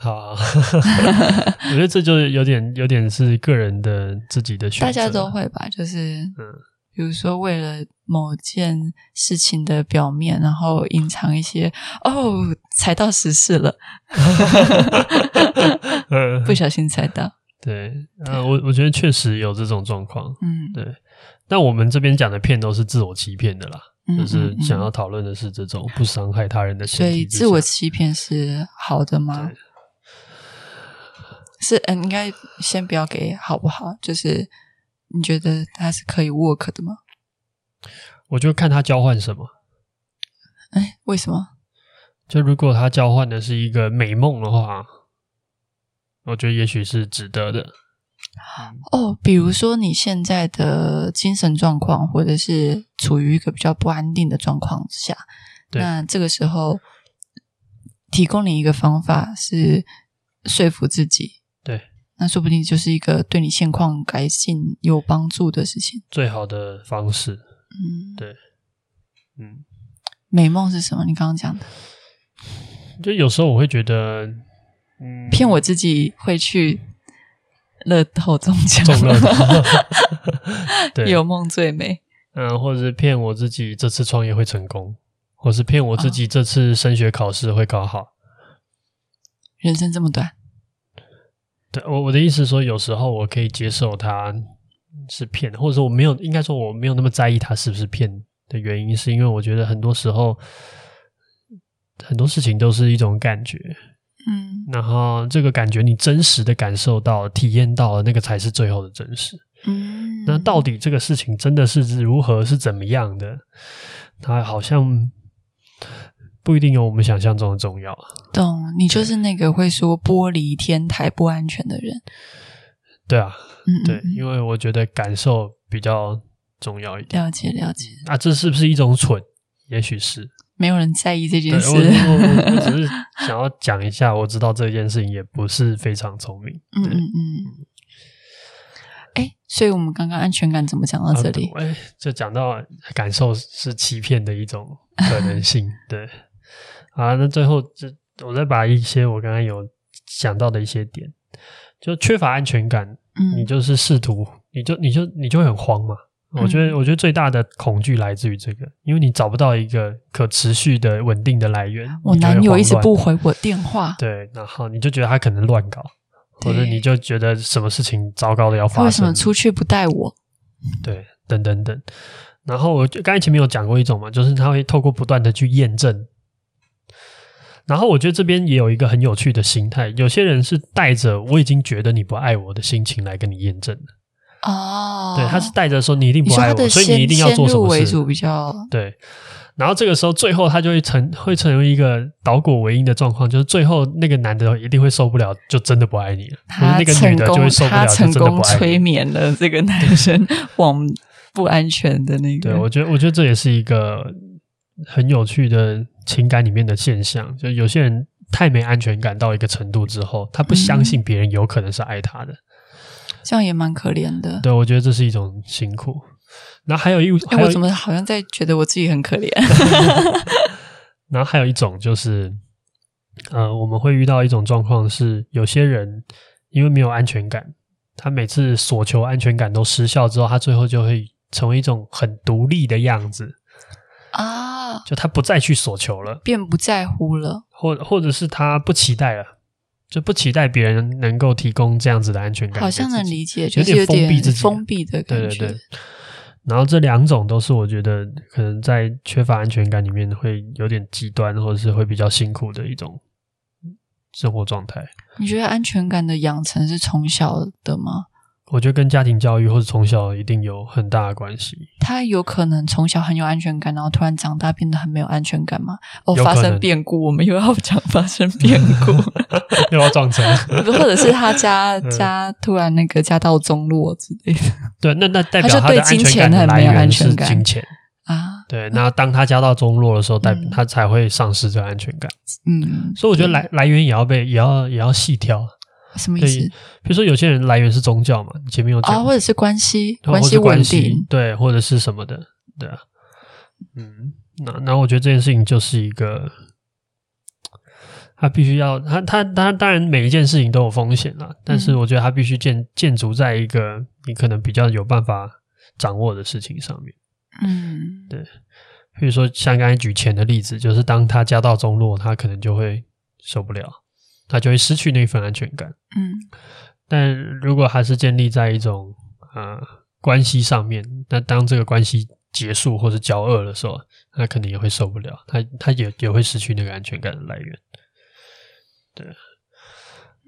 嗯好、啊，我觉得这就有点有点是个人的自己的选择，大家都会吧，就是嗯，比如说为了某件事情的表面，然后隐藏一些哦，踩到时事了，不小心踩到，对，啊，我我觉得确实有这种状况，嗯，对，但我们这边讲的骗都是自我欺骗的啦。就是想要讨论的是这种不伤害他人的前提，所以自我欺骗是好的吗？是，嗯，应该先不要给好不好？就是你觉得它是可以 work 的吗？我就看他交换什么。哎，为什么？就如果他交换的是一个美梦的话，我觉得也许是值得的。哦，比如说你现在的精神状况，或者是处于一个比较不安定的状况之下，那这个时候提供你一个方法是说服自己。对，那说不定就是一个对你现况改进有帮助的事情，最好的方式。嗯，对，嗯，美梦是什么？你刚刚讲的，就有时候我会觉得，嗯，骗我自己会去乐透中奖，中乐透，对，有梦最美。嗯，或者是骗我自己这次创业会成功，或是骗我自己这次升学考试会考好。人生这么短。对，我我的意思是说，有时候我可以接受他是骗，或者说我没有，应该说我没有那么在意他是不是骗的原因，是因为我觉得很多时候很多事情都是一种感觉，嗯，然后这个感觉你真实的感受到、体验到了，那个才是最后的真实，嗯，那到底这个事情真的是如何，是怎么样的？他好像。不一定有我们想象中的重要。懂，你就是那个会说玻璃天台不安全的人。对啊，嗯，对，因为我觉得感受比较重要一点。了解，了解。啊，这是不是一种蠢？也许是。没有人在意这件事。我我，我只是想要讲一下，我知道这件事情也不是非常聪明。嗯 嗯嗯。哎，所以我们刚刚安全感怎么讲到这里？哎、啊，就讲到感受是欺骗的一种可能性。对，好，那最后这我再把一些我刚刚有想到的一些点，就缺乏安全感，嗯、你就是试图，你就你就你就会很慌嘛。我觉得，我觉得最大的恐惧来自于这个，因为你找不到一个可持续的、稳定的来源。我男友一直不回我电话，对，然后你就觉得他可能乱搞，或者你就觉得什么事情糟糕的要发生。为什么出去不带我？对，等等等。然后我就刚才前面有讲过一种嘛，就是他会透过不断的去验证。然后我觉得这边也有一个很有趣的心态，有些人是带着我已经觉得你不爱我的心情来跟你验证的。哦，对，他是带着说你一定不爱我，所以你一定要做什么事。为主比较对，然后这个时候最后他就会成会成为一个倒果为因的状况，就是最后那个男的一定会受不了，就真的不爱你了。他那个女的就会受不了，就真的不爱你了。他成功催眠了这个男生往不安全的那个。对，我觉得我觉得这也是一个很有趣的情感里面的现象，就有些人太没安全感到一个程度之后，他不相信别人有可能是爱他的。嗯这样也蛮可怜的。对，我觉得这是一种辛苦。然后还有一，哎，我怎么好像在觉得我自己很可怜？然后还有一种就是，呃，我们会遇到一种状况是，有些人因为没有安全感，他每次所求安全感都失效之后，他最后就会成为一种很独立的样子啊，就他不再去所求了，便不在乎了，或或者是他不期待了。就不期待别人能够提供这样子的安全感，好像能理解，就是有点封闭自己，封闭的感觉。对对对。然后这两种都是我觉得可能在缺乏安全感里面会有点极端，或者是会比较辛苦的一种生活状态。你觉得安全感的养成是从小的吗？我觉得跟家庭教育或者从小一定有很大的关系。他有可能从小很有安全感，然后突然长大变得很没有安全感嘛？哦，发生变故，我们又要讲发生变故，又要撞车，或者是他家家突然那个家道中落之类的。对，那那代表他的安全感的来源是金钱啊。对，那当他家道中落的时候，代表他才会丧失这个安全感。嗯，所以我觉得来来源也要被也要也要细挑。什么意思？比如说，有些人来源是宗教嘛，你前面有讲啊，或者是关系关系稳定，对，或者是什么的，对啊，嗯，那那我觉得这件事情就是一个，他必须要他他他当然每一件事情都有风险啦，但是我觉得他必须建建筑在一个你可能比较有办法掌握的事情上面，嗯，对，比如说像刚才举钱的例子，就是当他家道中落，他可能就会受不了。他就会失去那份安全感。嗯，但如果还是建立在一种呃关系上面，那当这个关系结束或者交恶的时候，他肯定也会受不了，他他也也会失去那个安全感的来源。对，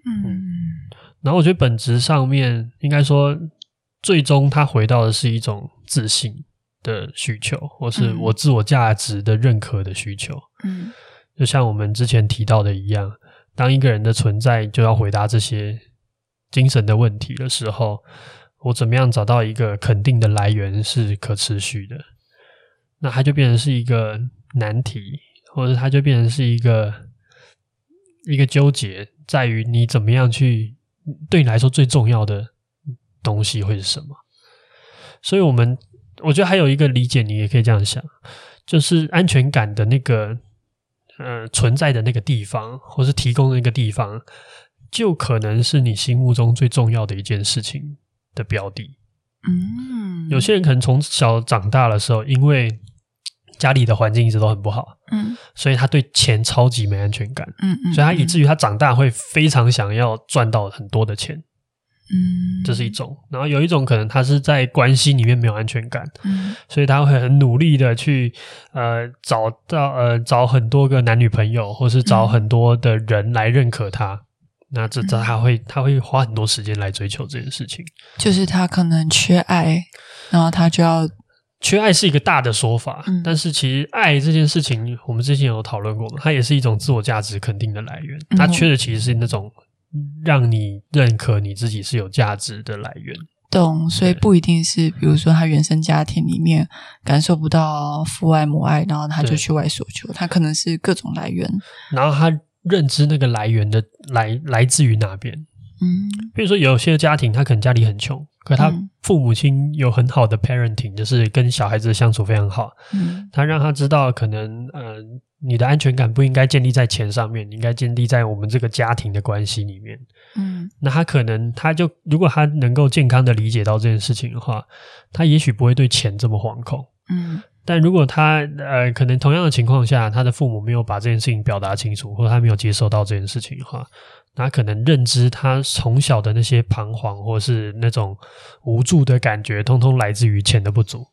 嗯，嗯，然后我觉得本质上面应该说，最终他回到的是一种自信的需求，或是我自我价值的认可的需求。嗯，就像我们之前提到的一样。当一个人的存在就要回答这些精神的问题的时候，我怎么样找到一个肯定的来源是可持续的？那它就变成是一个难题，或者它就变成是一个一个纠结，在于你怎么样去对你来说最重要的东西会是什么？所以，我们我觉得还有一个理解，你也可以这样想，就是安全感的那个。呃，存在的那个地方，或是提供的那个地方，就可能是你心目中最重要的一件事情的标的。嗯，有些人可能从小长大的时候，因为家里的环境一直都很不好，嗯，所以他对钱超级没安全感，嗯嗯，所以他以至于他长大会非常想要赚到很多的钱。嗯，这是一种，然后有一种可能他是在关系里面没有安全感，嗯，所以他会很努力的去呃找到呃找很多个男女朋友，或是找很多的人来认可他，嗯、那这这他会他会花很多时间来追求这件事情，就是他可能缺爱，然后他就要缺爱是一个大的说法，嗯、但是其实爱这件事情我们之前有讨论过嘛，它也是一种自我价值肯定的来源，他缺的其实是那种。让你认可你自己是有价值的来源，懂，所以不一定是，比如说他原生家庭里面感受不到父爱母爱，然后他就去外所求，他可能是各种来源，然后他认知那个来源的来来自于哪边，嗯，比如说有些家庭他可能家里很穷，可他父母亲有很好的 parenting，就是跟小孩子的相处非常好，嗯，他让他知道可能呃。你的安全感不应该建立在钱上面，你应该建立在我们这个家庭的关系里面。嗯，那他可能他就如果他能够健康的理解到这件事情的话，他也许不会对钱这么惶恐。嗯，但如果他呃可能同样的情况下，他的父母没有把这件事情表达清楚，或者他没有接受到这件事情的话，那他可能认知他从小的那些彷徨或是那种无助的感觉，通通来自于钱的不足，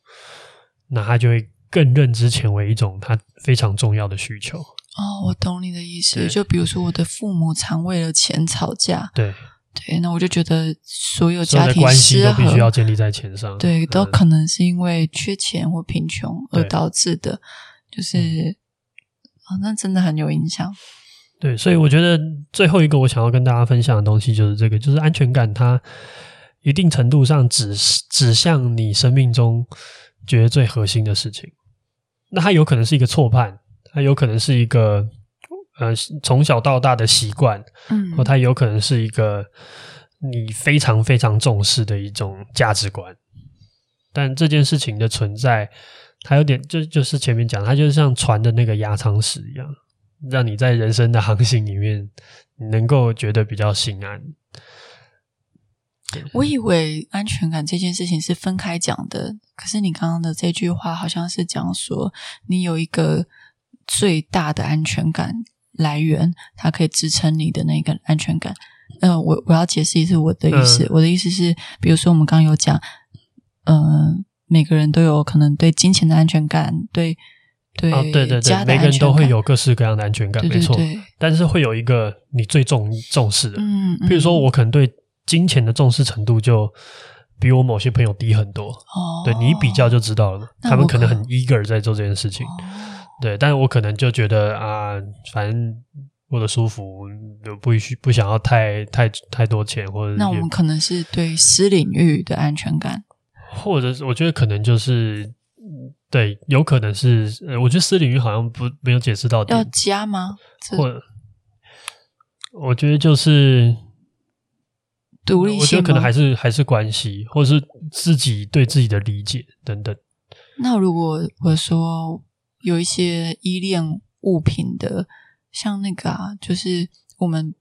那他就会。更认知钱为一种他非常重要的需求。哦，我懂你的意思。就比如说，我的父母常为了钱吵架。对对，那我就觉得所有家庭关系都必须要建立在钱上。对，都可能是因为缺钱或贫穷而导致的。就是，哦，那真的很有影响。对，所以我觉得最后一个我想要跟大家分享的东西就是这个，就是安全感，它一定程度上指指向你生命中觉得最核心的事情。那它有可能是一个错判，它有可能是一个呃从小到大的习惯，嗯，或它有可能是一个你非常非常重视的一种价值观。但这件事情的存在，它有点就就是前面讲，它就像船的那个压舱石一样，让你在人生的航行里面能够觉得比较心安。我以为安全感这件事情是分开讲的，可是你刚刚的这句话好像是讲说，你有一个最大的安全感来源，它可以支撑你的那个安全感。嗯、呃，我我要解释一次我的意思。嗯、我的意思是，比如说我们刚刚有讲，嗯、呃，每个人都有可能对金钱的安全感，对对、哦、对对对，每个人都会有各式各样的安全感，没错。但是会有一个你最重重视的，嗯，比如说我可能对。金钱的重视程度就比我某些朋友低很多，哦，对，你一比较就知道了，他们可能很 eager 在做这件事情，哦、对，但是我可能就觉得啊，反正过得舒服，就不需不想要太太太多钱，或者那我们可能是对私领域的安全感，或者是我觉得可能就是对，有可能是，我觉得私领域好像不没有解释到底要加吗？或我觉得就是。独立性，我觉得可能还是还是关系，或者是自己对自己的理解等等。那如果我说有一些依恋物品的，像那个啊，就是我们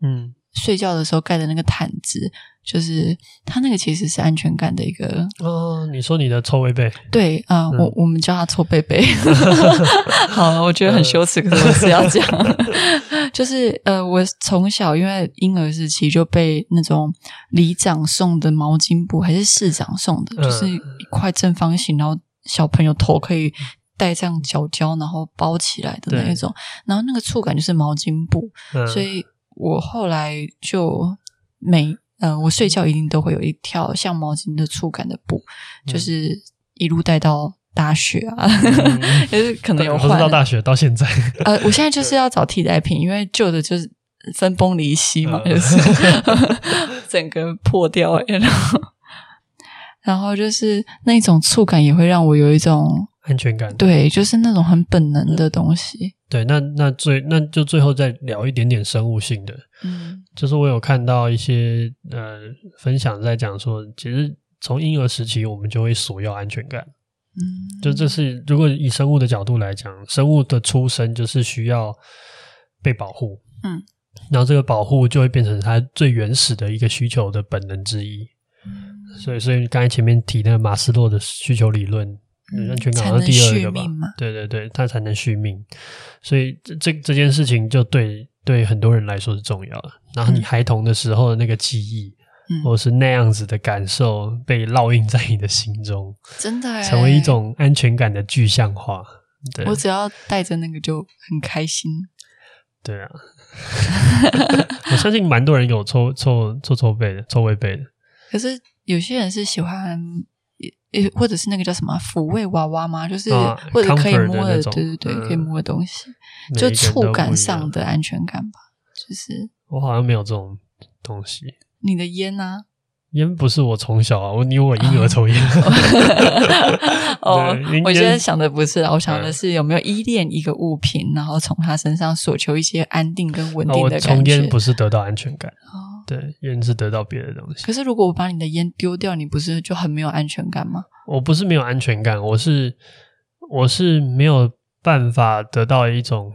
嗯睡觉的时候盖的那个毯子。就是它那个其实是安全感的一个哦。你说你的臭贝贝？对啊，呃嗯、我我们叫他臭贝贝。好，我觉得很羞耻，可是我是要讲。就是呃，我从小因为婴儿时期就被那种里长送的毛巾布，还是市长送的，就是一块正方形，然后小朋友头可以带上脚胶，然后包起来的那一种。然后那个触感就是毛巾布，嗯、所以我后来就每。嗯、呃，我睡觉一定都会有一条像毛巾的触感的布，嗯、就是一路带到大学啊，就、嗯、是可能有换到大学到现在。呃，我现在就是要找替代品，因为旧的就是分崩离析嘛，嗯、就是 整个破掉，然后然后就是那种触感也会让我有一种安全感，对，就是那种很本能的东西。对，那那最那就最后再聊一点点生物性的，嗯，就是我有看到一些呃分享在讲说，其实从婴儿时期我们就会索要安全感，嗯，就这是。如果以生物的角度来讲，生物的出生就是需要被保护，嗯，然后这个保护就会变成它最原始的一个需求的本能之一，嗯，所以所以刚才前面提那个马斯洛的需求理论。安全感好像第二个吧，对对对，它才能续命，所以这这这件事情就对对很多人来说是重要的。然后你孩童的时候的那个记忆，嗯、或者是那样子的感受，被烙印在你的心中，真的成为一种安全感的具象化。对，我只要带着那个就很开心。对啊，我相信蛮多人有抽抽抽抽背的，抽微背的。可是有些人是喜欢。诶，或者是那个叫什么抚慰娃娃吗？就是或者可以摸的，对对对，可以摸的东西，就触感上的安全感吧。就是我好像没有这种东西。你的烟呢？烟不是我从小啊，我因为我婴儿抽烟。哦，我现在想的不是，我想的是有没有依恋一个物品，嗯、然后从他身上索求一些安定跟稳定的感觉。抽烟不是得到安全感，哦、对，烟是得到别的东西。可是如果我把你的烟丢掉，你不是就很没有安全感吗？我不是没有安全感，我是我是没有办法得到一种。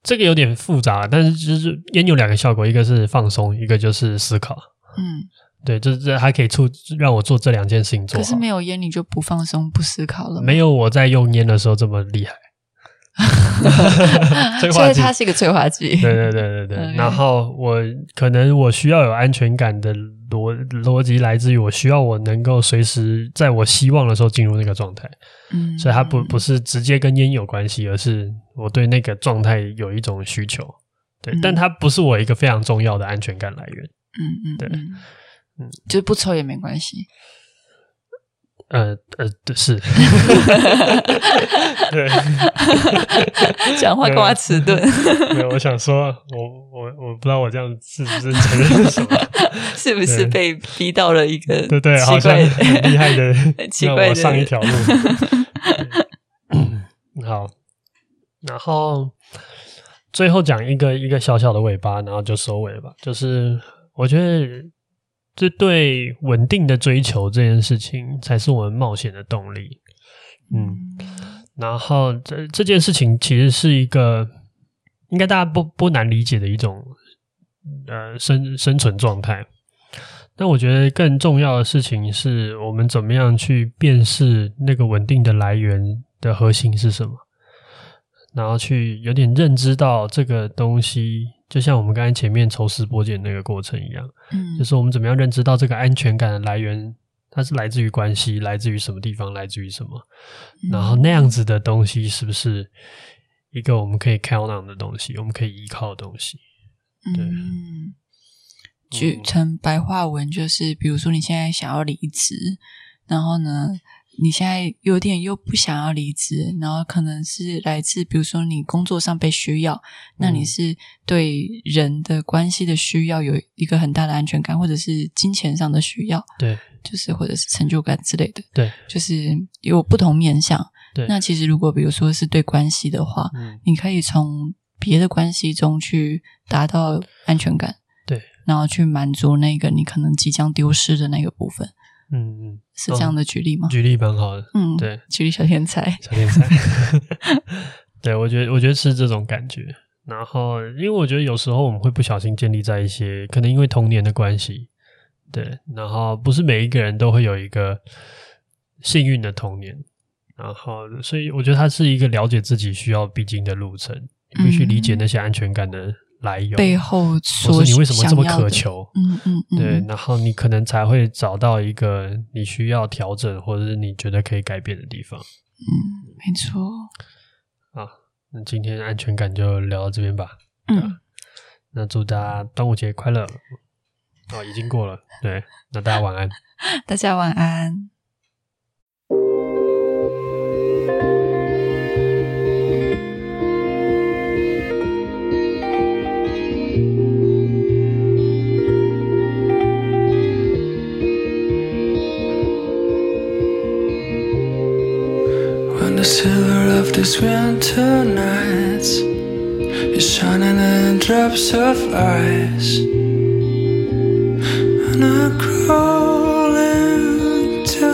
这个有点复杂，但是就是烟有两个效果，一个是放松，一个就是思考。嗯，对，这这还可以促让我做这两件事情做。可是没有烟，你就不放松、不思考了。没有我在用烟的时候这么厉害。所以它是一个催化剂。对对对对对。然后我可能我需要有安全感的逻逻辑来自于我需要我能够随时在我希望的时候进入那个状态。嗯，所以它不不是直接跟烟有关系，而是我对那个状态有一种需求。对，嗯、但它不是我一个非常重要的安全感来源。嗯嗯，对，嗯，就是不抽也没关系。呃呃，是，对，讲话干嘛迟钝？没有，我想说，我我我不知道我这样是不是承认什么？是不是被逼到了一个对对，好像很厉害的，让我上一条路。好，然后最后讲一个一个小小的尾巴，然后就收尾吧。就是我觉得。这对稳定的追求这件事情，才是我们冒险的动力。嗯，然后这这件事情其实是一个应该大家不不难理解的一种呃生生存状态。但我觉得更重要的事情是我们怎么样去辨识那个稳定的来源的核心是什么，然后去有点认知到这个东西。就像我们刚才前面抽丝剥茧那个过程一样，嗯，就是我们怎么样认知到这个安全感的来源，它是来自于关系，来自于什么地方，来自于什么，嗯，然后那样子的东西是不是一个我们可以 count on 的东西，我们可以依靠的东西？对，嗯，举成白话文就是，比如说你现在想要离职，然后呢，你现在有点又不想要离职，然后可能是来自比如说你工作上被需要，那你是对人的关系的需要有一个很大的安全感，或者是金钱上的需要，对，就是或者是成就感之类的，对，就是有不同面向。对，那其实如果比如说是对关系的话，嗯，你可以从别的关系中去达到安全感，对，然后去满足那个你可能即将丢失的那个部分。嗯嗯，是这样的举例吗？哦、举例蛮好的，嗯，对，举例小天才，小天才，对，我觉得我觉得是这种感觉。然后，因为我觉得有时候我们会不小心建立在一些可能因为童年的关系，对，然后不是每一个人都会有一个幸运的童年，然后，所以我觉得它是一个了解自己需要必经的路程，必须理解那些安全感的。来由背后说，你为什么这么渴求？嗯嗯嗯，对，然后你可能才会找到一个你需要调整，或者是你觉得可以改变的地方。嗯，没错。好，那今天安全感就聊到这边吧。嗯，那祝大家端午节快乐。哦，已经过了。对，那大家晚安。大家晚安。The silver of these winter nights. Is shining in drops of ice, and I crawl into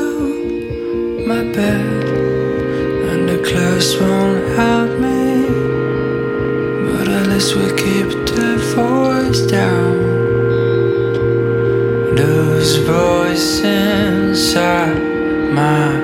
my bed, and the clothes won't help me, but at least we keep the voice down. Those voices inside my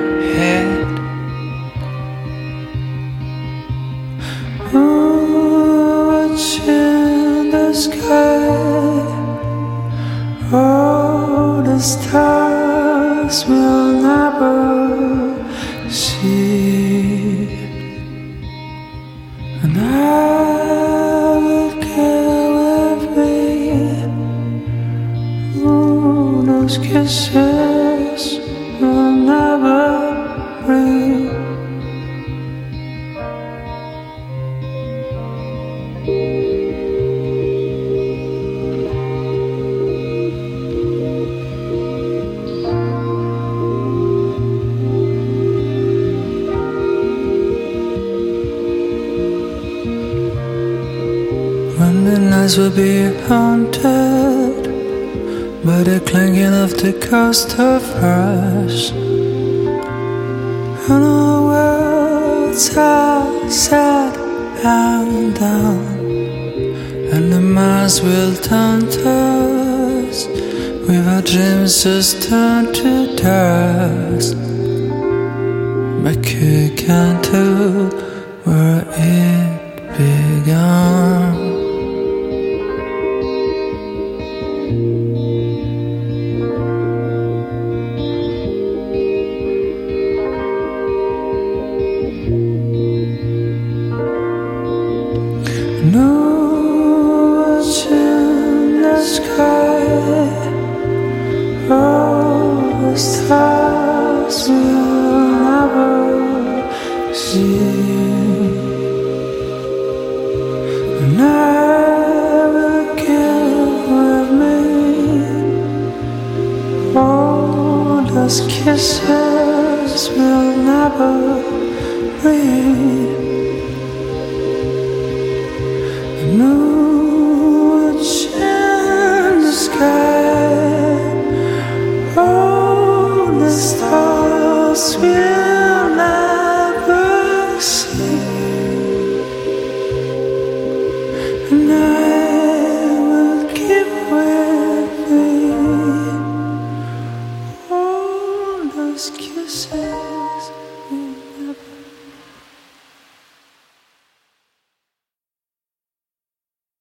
skies will be haunted by the clanging of the coast of rush. And our worlds are sad and down, and the Mars will taunt us with our dreams just turned to dust. But you can't tell where it began.